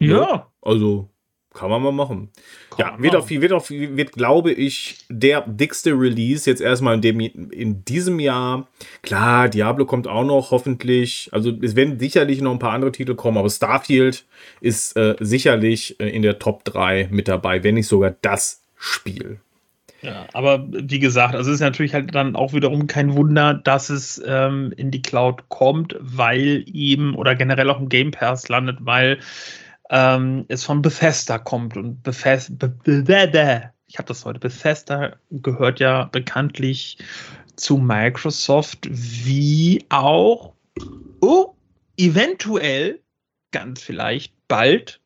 Ja, Also kann man mal machen. Ja, Kann wird, man. auf, wird, auf, wird, glaube ich, der dickste Release jetzt erstmal in, dem, in diesem Jahr. Klar, Diablo kommt auch noch, hoffentlich. Also es werden sicherlich noch ein paar andere Titel kommen, aber Starfield ist äh, sicherlich äh, in der Top 3 mit dabei, wenn nicht sogar das Spiel. Ja, aber wie gesagt, also es ist natürlich halt dann auch wiederum kein Wunder, dass es ähm, in die Cloud kommt, weil eben oder generell auch im Game Pass landet, weil ähm, es von Bethesda kommt und Bethesda, Be Be Be Be ich habe das heute, Bethesda gehört ja bekanntlich zu Microsoft, wie auch oh, eventuell ganz vielleicht bald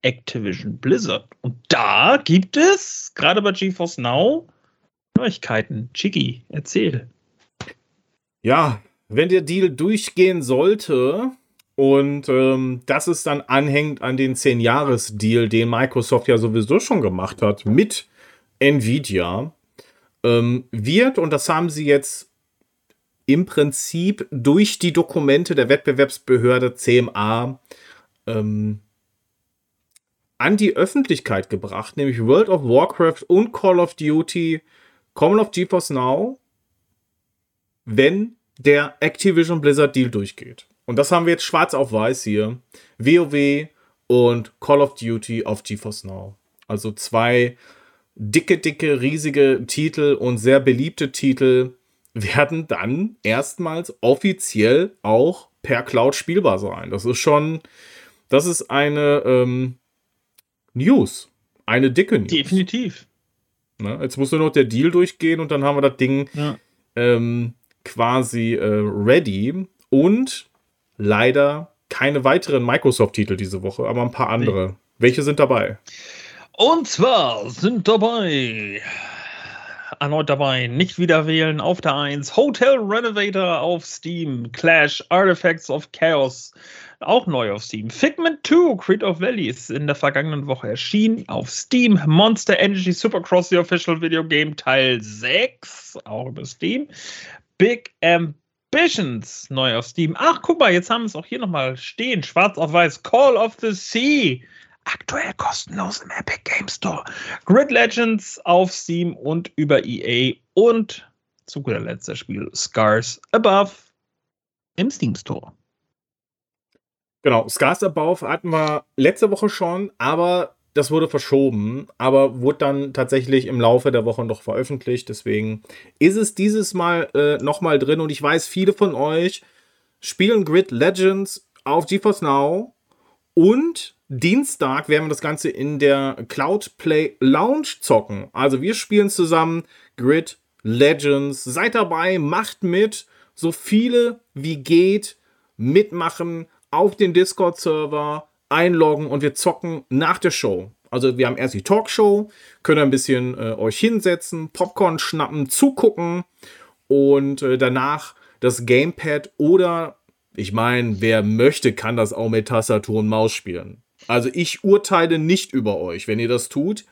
Activision Blizzard. Und da gibt es, gerade bei GeForce Now, Neuigkeiten. Chiki, erzähl. Ja, wenn der Deal durchgehen sollte und ähm, das ist dann anhängt an den 10-Jahres-Deal, den Microsoft ja sowieso schon gemacht hat mit Nvidia, ähm, wird, und das haben sie jetzt im Prinzip durch die Dokumente der Wettbewerbsbehörde CMA ähm, an die Öffentlichkeit gebracht, nämlich World of Warcraft und Call of Duty kommen auf GeForce Now wenn der Activision Blizzard Deal durchgeht. Und das haben wir jetzt schwarz auf weiß hier. WoW und Call of Duty auf GeForce Now. Also zwei dicke, dicke, riesige Titel und sehr beliebte Titel werden dann erstmals offiziell auch per Cloud spielbar sein. Das ist schon, das ist eine ähm, News. Eine dicke News. Definitiv. Ne? Jetzt muss nur noch der Deal durchgehen und dann haben wir das Ding Ja. ähm, quasi äh, ready und leider keine weiteren Microsoft-Titel diese Woche, aber ein paar andere. Welche sind dabei? Und zwar sind dabei, erneut dabei, nicht wieder wählen auf der 1, Hotel Renovator auf Steam, Clash, Artifacts of Chaos, auch neu auf Steam, Figment 2, Creed of Valley ist in der vergangenen Woche erschienen, auf Steam, Monster Energy Supercross, the Official Video Game Teil 6, auch über Steam, Big Ambitions, neu auf Steam. Ach, guck mal, jetzt haben wir es auch hier nochmal stehen, schwarz auf weiß, Call of the Sea, aktuell kostenlos im Epic Game Store. Grid Legends auf Steam und über EA und zu guter Letzt das Spiel Scars Above im Steam Store. Genau, Scars Above hatten wir letzte Woche schon, aber das wurde verschoben, aber wurde dann tatsächlich im Laufe der Woche noch veröffentlicht. Deswegen ist es dieses Mal äh, nochmal drin und ich weiß, viele von euch spielen Grid Legends auf GeForce Now und Dienstag werden wir das Ganze in der Cloud Play Lounge zocken. Also wir spielen zusammen Grid Legends. Seid dabei, macht mit, so viele wie geht, mitmachen auf den Discord-Server, einloggen und wir zocken nach der Show. Also wir haben erst die Talkshow, können ein bisschen äh, euch hinsetzen, Popcorn schnappen, zugucken und äh, danach das Gamepad oder ich meine, wer möchte, kann das auch mit Tastatur und Maus spielen. Also ich urteile nicht über euch, wenn ihr das tut.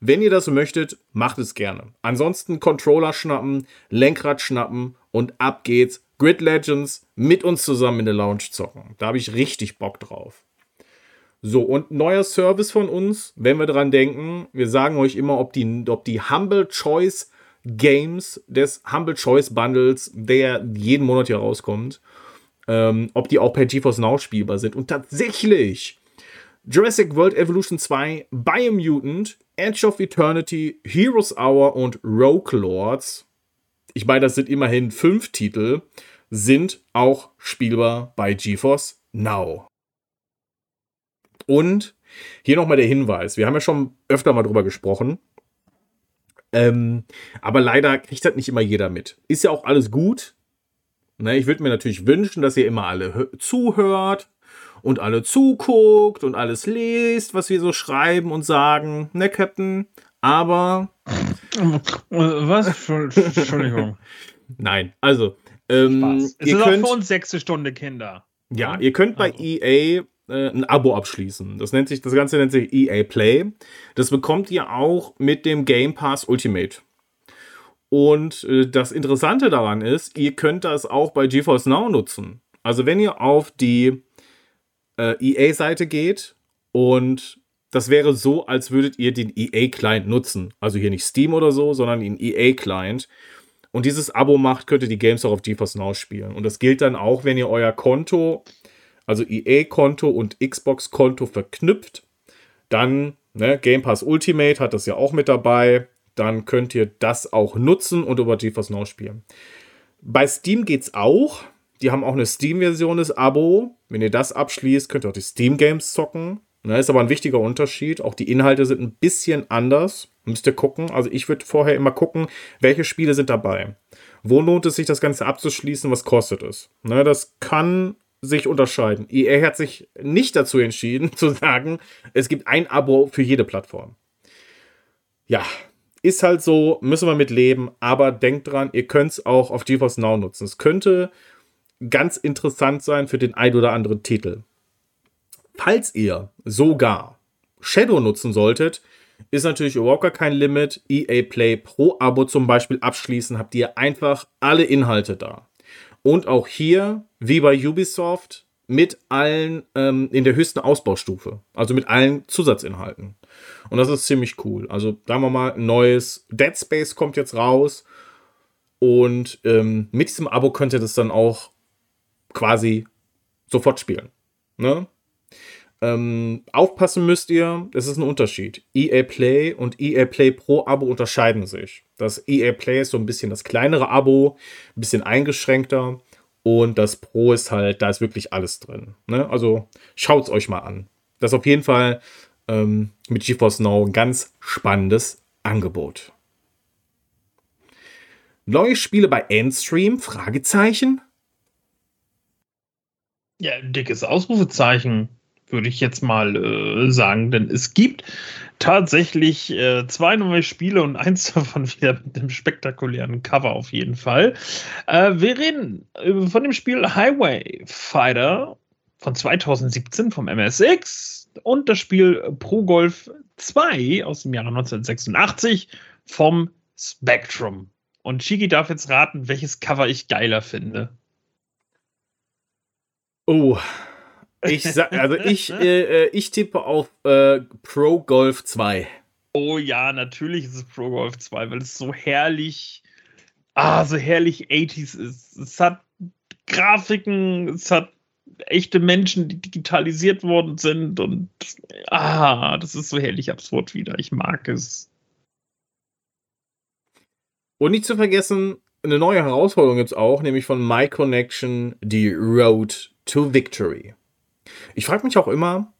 Wenn ihr das möchtet, macht es gerne. Ansonsten Controller schnappen, Lenkrad schnappen und ab geht's. Grid Legends mit uns zusammen in der Lounge zocken. Da habe ich richtig Bock drauf. So, und neuer Service von uns, wenn wir dran denken, wir sagen euch immer, ob die, ob die Humble Choice Games des Humble Choice Bundles, der jeden Monat hier rauskommt, ähm, ob die auch per GeForce Now spielbar sind. Und tatsächlich, Jurassic World Evolution 2, Biomutant, Edge of Eternity, Heroes Hour und Rogue Lords. ich meine, das sind immerhin fünf Titel, sind auch spielbar bei GeForce Now. Und hier nochmal der Hinweis. Wir haben ja schon öfter mal drüber gesprochen. Ähm, aber leider kriegt das nicht immer jeder mit. Ist ja auch alles gut. Ne, ich würde mir natürlich wünschen, dass ihr immer alle zuhört und alle zuguckt und alles lest, was wir so schreiben und sagen. Ne, Captain? Aber. Was? Entschuldigung. Nein, also. Ähm, es ist könnt, auch für uns sechste Stunde Kinder. Ja, ihr könnt bei also. EA äh, ein Abo abschließen. Das nennt sich, das Ganze nennt sich EA Play. Das bekommt ihr auch mit dem Game Pass Ultimate. Und äh, das Interessante daran ist, ihr könnt das auch bei GeForce Now nutzen. Also wenn ihr auf die äh, EA-Seite geht und das wäre so, als würdet ihr den EA-Client nutzen. Also hier nicht Steam oder so, sondern den EA-Client. Und dieses Abo macht, könnt ihr die Games auch auf GeForce Now spielen. Und das gilt dann auch, wenn ihr euer Konto also EA-Konto und Xbox-Konto verknüpft, dann ne, Game Pass Ultimate hat das ja auch mit dabei. Dann könnt ihr das auch nutzen und über GeForce Now spielen. Bei Steam geht es auch. Die haben auch eine Steam-Version des Abo. Wenn ihr das abschließt, könnt ihr auch die Steam-Games zocken. Ne, ist aber ein wichtiger Unterschied. Auch die Inhalte sind ein bisschen anders. Müsst ihr gucken. Also ich würde vorher immer gucken, welche Spiele sind dabei. Wo lohnt es sich, das Ganze abzuschließen? Was kostet es? Ne, das kann sich unterscheiden. EA hat sich nicht dazu entschieden, zu sagen, es gibt ein Abo für jede Plattform. Ja, ist halt so, müssen wir mit leben, aber denkt dran, ihr könnt es auch auf GeForce Now nutzen. Es könnte ganz interessant sein für den ein oder anderen Titel. Falls ihr sogar Shadow nutzen solltet, ist natürlich überhaupt kein Limit. EA Play Pro Abo zum Beispiel abschließen, habt ihr einfach alle Inhalte da. Und auch hier, wie bei Ubisoft, mit allen ähm, in der höchsten Ausbaustufe. Also mit allen Zusatzinhalten. Und das ist ziemlich cool. Also sagen wir mal, ein neues Dead Space kommt jetzt raus. Und ähm, mit diesem Abo könnt ihr das dann auch quasi sofort spielen. Ne? Ähm, aufpassen müsst ihr, das ist ein Unterschied. EA Play und EA Play Pro Abo unterscheiden sich. Das EA Play ist so ein bisschen das kleinere Abo, ein bisschen eingeschränkter. Und das Pro ist halt, da ist wirklich alles drin. Ne? Also es euch mal an. Das ist auf jeden Fall ähm, mit GeForce Now ein ganz spannendes Angebot. Neue Spiele bei Endstream? Fragezeichen? Ja, dickes Ausrufezeichen würde ich jetzt mal äh, sagen, denn es gibt tatsächlich äh, zwei neue Spiele und eins davon wieder mit einem spektakulären Cover auf jeden Fall. Äh, wir reden äh, von dem Spiel Highway Fighter von 2017 vom MSX und das Spiel Pro Golf 2 aus dem Jahre 1986 vom Spectrum. Und Shiki darf jetzt raten, welches Cover ich geiler finde. Oh, ich sag, also ich, äh, äh, ich tippe auf äh, Pro Golf 2. Oh ja, natürlich ist es Pro Golf 2, weil es so herrlich, ah, so herrlich 80s ist. Es hat Grafiken, es hat echte Menschen, die digitalisiert worden sind und ah, das ist so herrlich absurd wieder. Ich mag es. Und nicht zu vergessen, eine neue Herausforderung gibt es auch, nämlich von My Connection, die Road to Victory. Ich frage mich auch immer,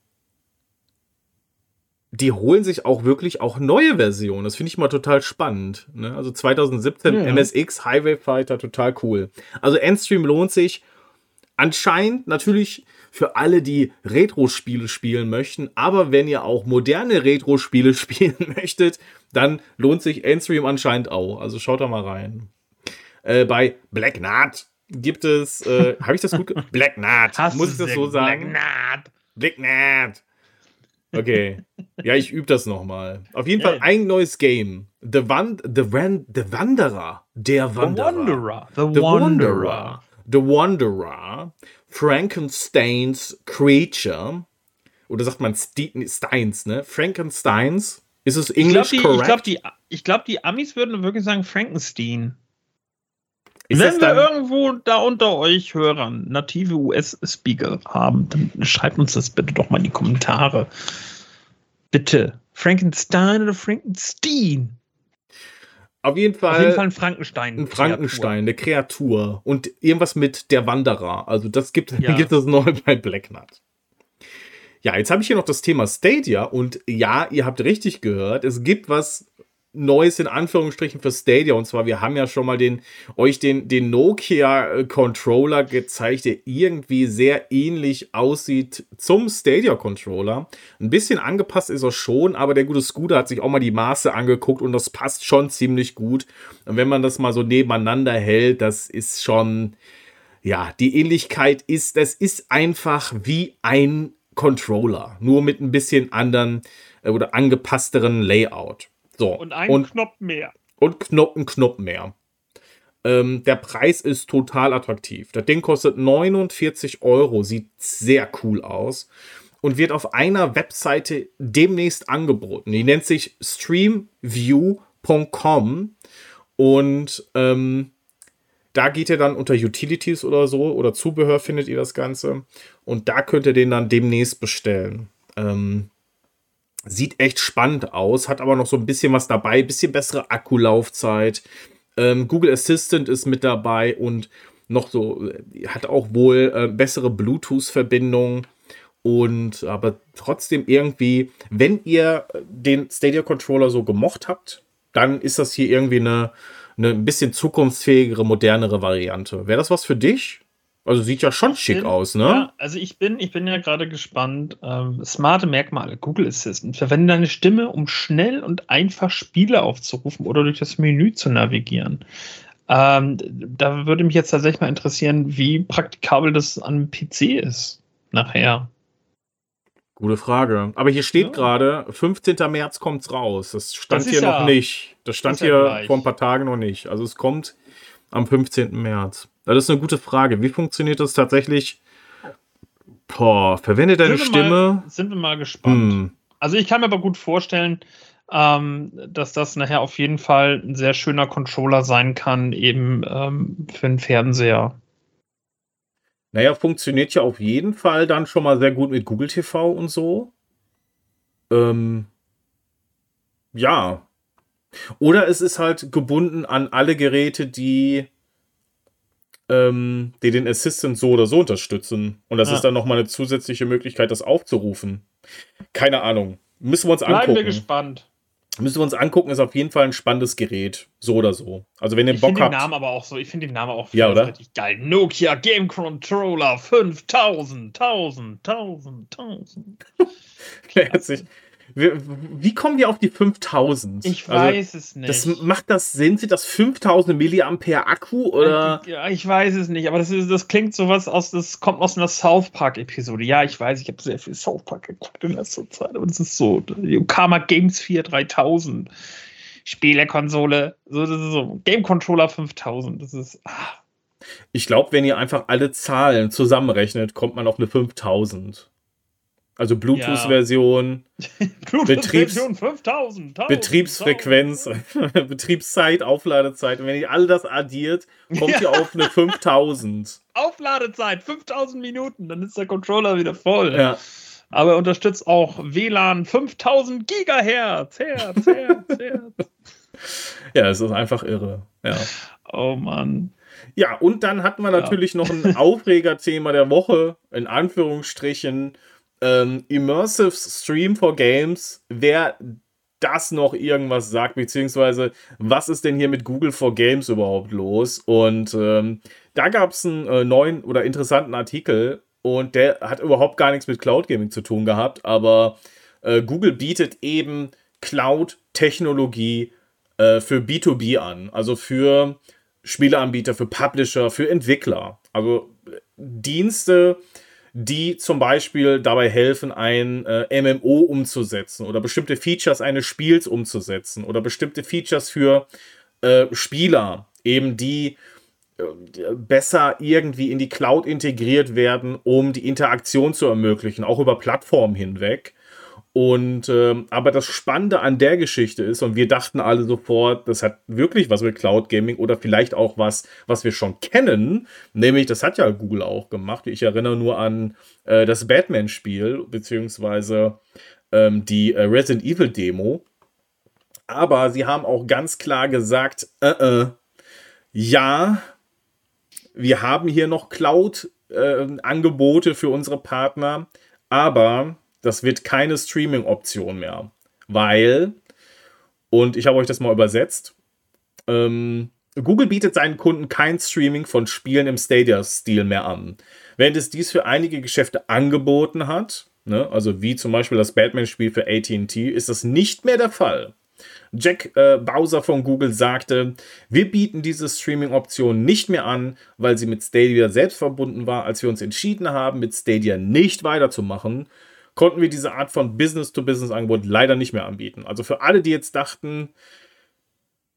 die holen sich auch wirklich auch neue Versionen. Das finde ich mal total spannend. Ne? Also 2017 ja. MSX Highway Fighter, total cool. Also Endstream lohnt sich anscheinend natürlich für alle, die Retro-Spiele spielen möchten. Aber wenn ihr auch moderne Retro-Spiele spielen möchtet, dann lohnt sich Endstream anscheinend auch. Also schaut da mal rein. Äh, bei Black Knot gibt es, äh, habe ich das gut Black Knot, muss ich das so sagen? Black Knot. Black Knot. Okay. ja, ich übe das nochmal. Auf jeden Fall ein neues Game. The, Wand The, Wan The Wanderer. Der Wanderer. The Wanderer. The Wanderer. The Wanderer. Frankensteins Creature. Oder sagt man Steins, ne? Frankensteins. Ist es Englisch ich glaub, die, Ich glaube, die, ich glaub, die Amis würden wirklich sagen Frankenstein. Ist Wenn wir irgendwo da unter euch Hörern native US-Speaker haben, dann schreibt uns das bitte doch mal in die Kommentare. Bitte. Frankenstein oder Frankenstein? Auf jeden Fall. Auf jeden Fall ein Frankenstein. Ein Frankenstein, eine Kreatur. Und irgendwas mit der Wanderer. Also das gibt, Ja. gibt es neu bei Black Knight. Ja, jetzt habe ich hier noch das Thema Stadia. Und ja, ihr habt richtig gehört. Es gibt was Neues in Anführungsstrichen für Stadia. Und zwar, wir haben ja schon mal den, euch den, den Nokia-Controller gezeigt, der irgendwie sehr ähnlich aussieht zum Stadia-Controller. Ein bisschen angepasst ist er schon, aber der gute Scooter hat sich auch mal die Maße angeguckt und das passt schon ziemlich gut. Und wenn man das mal so nebeneinander hält, das ist schon, ja, die Ähnlichkeit ist, das ist einfach wie ein Controller, nur mit ein bisschen anderen äh, oder angepassteren Layout. So, Und ein Knopf mehr. und Knopf, ein Knopf mehr. Ähm, der Preis ist total attraktiv. Das Ding kostet 49 Euro, sieht sehr cool aus und wird auf einer Webseite demnächst angeboten. Die nennt sich streamview.com und ähm, da geht ihr dann unter Utilities oder so oder Zubehör findet ihr das Ganze und da könnt ihr den dann demnächst bestellen. Ähm, Sieht echt spannend aus, hat aber noch so ein bisschen was dabei, bisschen bessere Akkulaufzeit. Ähm, Google Assistant ist mit dabei und noch so, äh, hat auch wohl äh, bessere Bluetooth-Verbindung. Und aber trotzdem irgendwie, wenn ihr den Stadia Controller so gemocht habt, dann ist das hier irgendwie eine, eine ein bisschen zukunftsfähigere, modernere Variante. Wäre das was für dich? Also sieht ja schon schick bin- aus, ne? Ja, also ich bin, ich bin ja gerade gespannt. Ähm, smarte Merkmale, Google Assistant. Verwende deine Stimme, um schnell und einfach Spiele aufzurufen oder durch das Menü zu navigieren. Ähm, da würde mich jetzt tatsächlich mal interessieren, wie praktikabel das am PC ist. Nachher. Gute Frage. Aber hier steht Ja. gerade, 15. März kommt's raus. Das stand Das hier ja- noch nicht. Das stand ja hier gleich. vor ein paar Tagen noch nicht. Also es kommt am 15. März. Das ist eine gute Frage. Wie funktioniert das tatsächlich? Boah, verwende deine Sind Stimme. Mal, sind wir mal gespannt. Hm. Also ich kann mir aber gut vorstellen, ähm, dass das nachher auf jeden Fall ein sehr schöner Controller sein kann, eben ähm, für den Fernseher. Naja, funktioniert ja auf jeden Fall dann schon mal sehr gut mit Google TV und so. Ähm, ja. Oder es ist halt gebunden an alle Geräte, die, ähm, die den Assistant so oder so unterstützen. Und das Ja. ist dann nochmal eine zusätzliche Möglichkeit, das aufzurufen. Keine Ahnung. Müssen wir uns Bleiben wir angucken. gespannt. Müssen wir uns angucken, ist auf jeden Fall ein spannendes Gerät. So oder so. Also wenn ihr Ich Bock finde den habt. Namen aber auch so, ich finde den Namen auch Ja, oder? richtig geil. Nokia Game Controller 5000, 1000, 1000, 1000. Herzlich. Wie, kommen wir auf die 5000? Ich Also, weiß es nicht. Das macht das Sinn? Sind das 5000 Milliampere Akku oder? Ja, ich weiß es nicht, aber das, ist, das klingt sowas aus, das kommt aus einer South Park-Episode. Ja, ich weiß, ich habe sehr viel South Park geguckt in letzter Zeit, aber das ist so. Karma Games 4 3000. Spielekonsole, so, das ist so. Game Controller 5000. Das ist. Ah, Ich glaube, wenn ihr einfach alle Zahlen zusammenrechnet, kommt man auf eine 5000. Also Bluetooth-Version, Betriebs- Version 5000. 1000, Betriebsfrequenz, Betriebszeit, Aufladezeit. Und wenn ihr all das addiert, kommt ihr auf eine 5000. Aufladezeit 5000 Minuten, dann ist der Controller wieder voll. Ja. Aber er unterstützt auch WLAN 5000 Gigahertz. Hertz, Hertz, Hertz. ja, es ist einfach irre. Ja. Oh Mann. Ja, und dann hatten wir Ja. natürlich noch ein Aufregerthema der Woche, in Anführungsstrichen. Ähm, Immersive Stream for Games. Wer das noch irgendwas sagt, beziehungsweise was ist denn hier mit Google for Games überhaupt los? Und ähm, da gab es einen äh, neuen oder interessanten Artikel und der hat überhaupt gar nichts mit Cloud Gaming zu tun gehabt, aber äh, Google bietet eben Cloud-Technologie äh, für B2B an, also für Spieleanbieter, für Publisher, für Entwickler. Also äh, Dienste, die zum Beispiel dabei helfen, ein äh, MMO umzusetzen oder bestimmte Features eines Spiels umzusetzen oder bestimmte Features für äh, Spieler, eben die äh, besser irgendwie in die Cloud integriert werden, um die Interaktion zu ermöglichen, auch über Plattformen hinweg. Und ähm, aber das Spannende an der Geschichte ist, und wir dachten alle sofort, das hat wirklich was mit Cloud Gaming oder vielleicht auch was, was wir schon kennen, nämlich das hat ja Google auch gemacht. Ich erinnere nur an äh, das Batman-Spiel, beziehungsweise ähm, die äh, Resident Evil Demo. Aber sie haben auch ganz klar gesagt, äh, äh, ja, wir haben hier noch Cloud-Angebote äh, für unsere Partner, aber das wird keine Streaming-Option mehr. Weil, und ich habe euch das mal übersetzt, ähm, Google bietet seinen Kunden kein Streaming von Spielen im Stadia-Stil mehr an. Während es dies für einige Geschäfte angeboten hat, ne, also wie zum Beispiel das Batman-Spiel für ATT, ist das nicht mehr der Fall. Jack äh, Bowser von Google sagte, wir bieten diese Streaming-Option nicht mehr an, weil sie mit Stadia selbst verbunden war. Als wir uns entschieden haben, mit Stadia nicht weiterzumachen, konnten wir diese Art von Business-to-Business-Angebot leider nicht mehr anbieten. Also für alle, die jetzt dachten,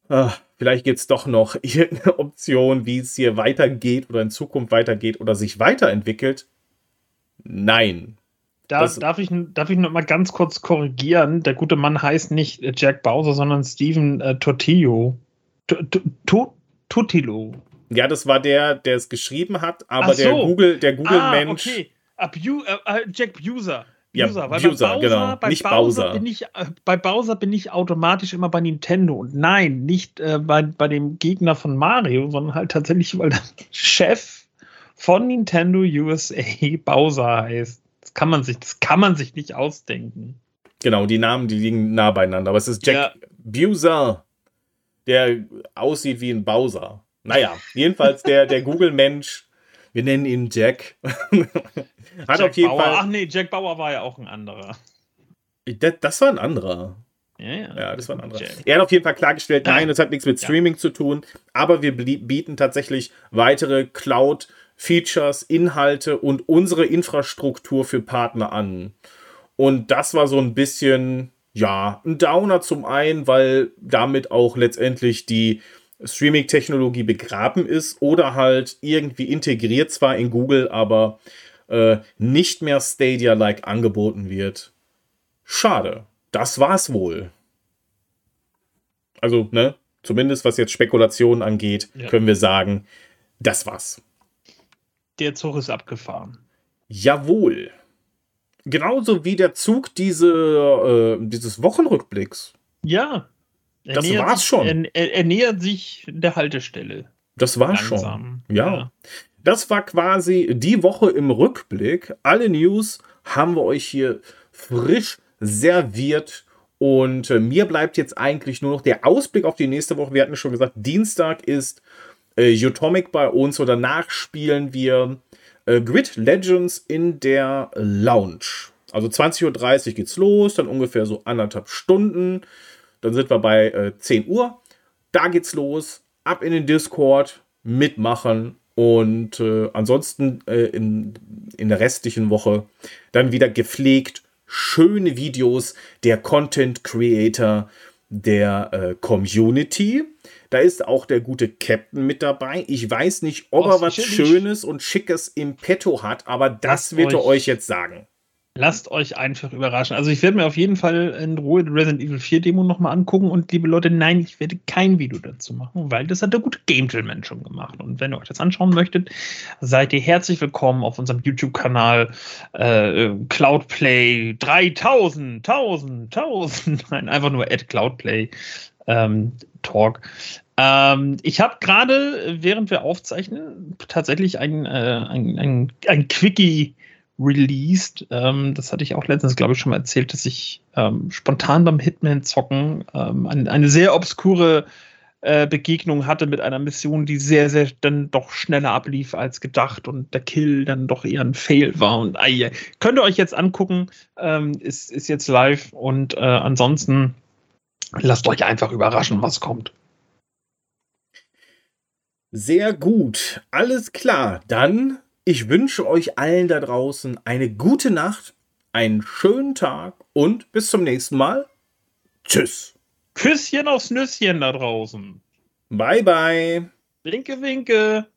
ach, vielleicht gibt es doch noch irgendeine Option, wie es hier weitergeht oder in Zukunft weitergeht oder sich weiterentwickelt. Nein. Da, darf, ich, darf ich noch mal ganz kurz korrigieren? Der gute Mann heißt nicht Jack Bowser, sondern Steven äh, Tortillo. Tutilo. Ja, das war der, der es geschrieben hat, aber so. der Google, der Google-Mensch. Ah, okay. Abu äh, äh Jack Buser. Ja, User, weil User, bei Bowser, genau. Bei nicht Bowser, Bowser. Bin ich, äh, bei Bowser bin ich automatisch immer bei Nintendo. Und nein, nicht äh, bei, bei dem Gegner von Mario, sondern halt tatsächlich, weil der Chef von Nintendo USA Bowser heißt. Das kann man sich, das kann man sich nicht ausdenken. Genau, die Namen, die liegen nah beieinander. Aber es ist Jack ja. Buser, der aussieht wie ein Bowser. Naja, jedenfalls der, der Google-Mensch, wir nennen ihn Jack. Hat Jack auf jeden Bauer. Fall. Ach nee, Jack Bauer war ja auch ein anderer. Das, war ein anderer. Ja, ja. ja, das war ein anderer. Jack. Er hat auf jeden Fall klargestellt, nein, das hat nichts mit Streaming ja. zu tun, aber wir bieten tatsächlich weitere Cloud-Features, Inhalte und unsere Infrastruktur für Partner an. Und das war so ein bisschen, ja, ein Downer zum einen, weil damit auch letztendlich die Streaming-Technologie begraben ist oder halt irgendwie integriert zwar in Google, aber äh, nicht mehr Stadia-like angeboten wird. Schade. Das war's wohl. Also, ne, zumindest was jetzt Spekulationen angeht, ja. können wir sagen, das war's. Der Zug ist abgefahren. Jawohl. Genauso wie der Zug diese, äh, dieses Wochenrückblicks. Ja. Das war's sich, schon. Er, er, nähert sich der Haltestelle. Das war's Langsam. schon. Ja. ja. Das war quasi die Woche im Rückblick. Alle News haben wir euch hier frisch serviert. Und äh, mir bleibt jetzt eigentlich nur noch der Ausblick auf die nächste Woche. Wir hatten schon gesagt, Dienstag ist äh, Utomic bei uns und danach spielen wir äh, Grid Legends in der Lounge. Also 20.30 Uhr geht's los, dann ungefähr so anderthalb Stunden. Dann sind wir bei äh, 10 Uhr. Da geht's los. Ab in den Discord, mitmachen und äh, ansonsten äh, in, in der restlichen Woche dann wieder gepflegt schöne Videos der Content Creator der äh, Community. Da ist auch der gute Captain mit dabei. Ich weiß nicht, ob oh, er was Schönes und Schickes im Petto hat, aber das wird er euch jetzt sagen. Lasst euch einfach überraschen. Also ich werde mir auf jeden Fall in Ruhe die Resident Evil 4 Demo nochmal angucken und liebe Leute, nein, ich werde kein Video dazu machen, weil das hat der gute Gentleman schon gemacht. Und wenn ihr euch das anschauen möchtet, seid ihr herzlich willkommen auf unserem YouTube-Kanal äh, Cloudplay 3000, 1000, 1000, nein, einfach nur at Cloudplay ähm, Talk. Ähm, ich habe gerade, während wir aufzeichnen, tatsächlich ein, äh, ein, ein, ein Quickie released. Ähm, das hatte ich auch letztens, glaube ich, schon mal erzählt, dass ich ähm, spontan beim Hitman-Zocken ähm, eine, eine, sehr obskure äh, Begegnung hatte mit einer Mission, die sehr, sehr dann doch schneller ablief als gedacht und der Kill dann doch eher ein Fail war. Und äh, könnt ihr euch jetzt angucken, ähm, ist, ist jetzt live und äh, ansonsten lasst euch einfach überraschen, was kommt. Sehr gut, alles klar. Dann ich wünsche euch allen da draußen eine gute Nacht, einen schönen Tag und bis zum nächsten Mal. Tschüss. Küsschen aufs Nüsschen da draußen. Bye, bye. Winke, winke.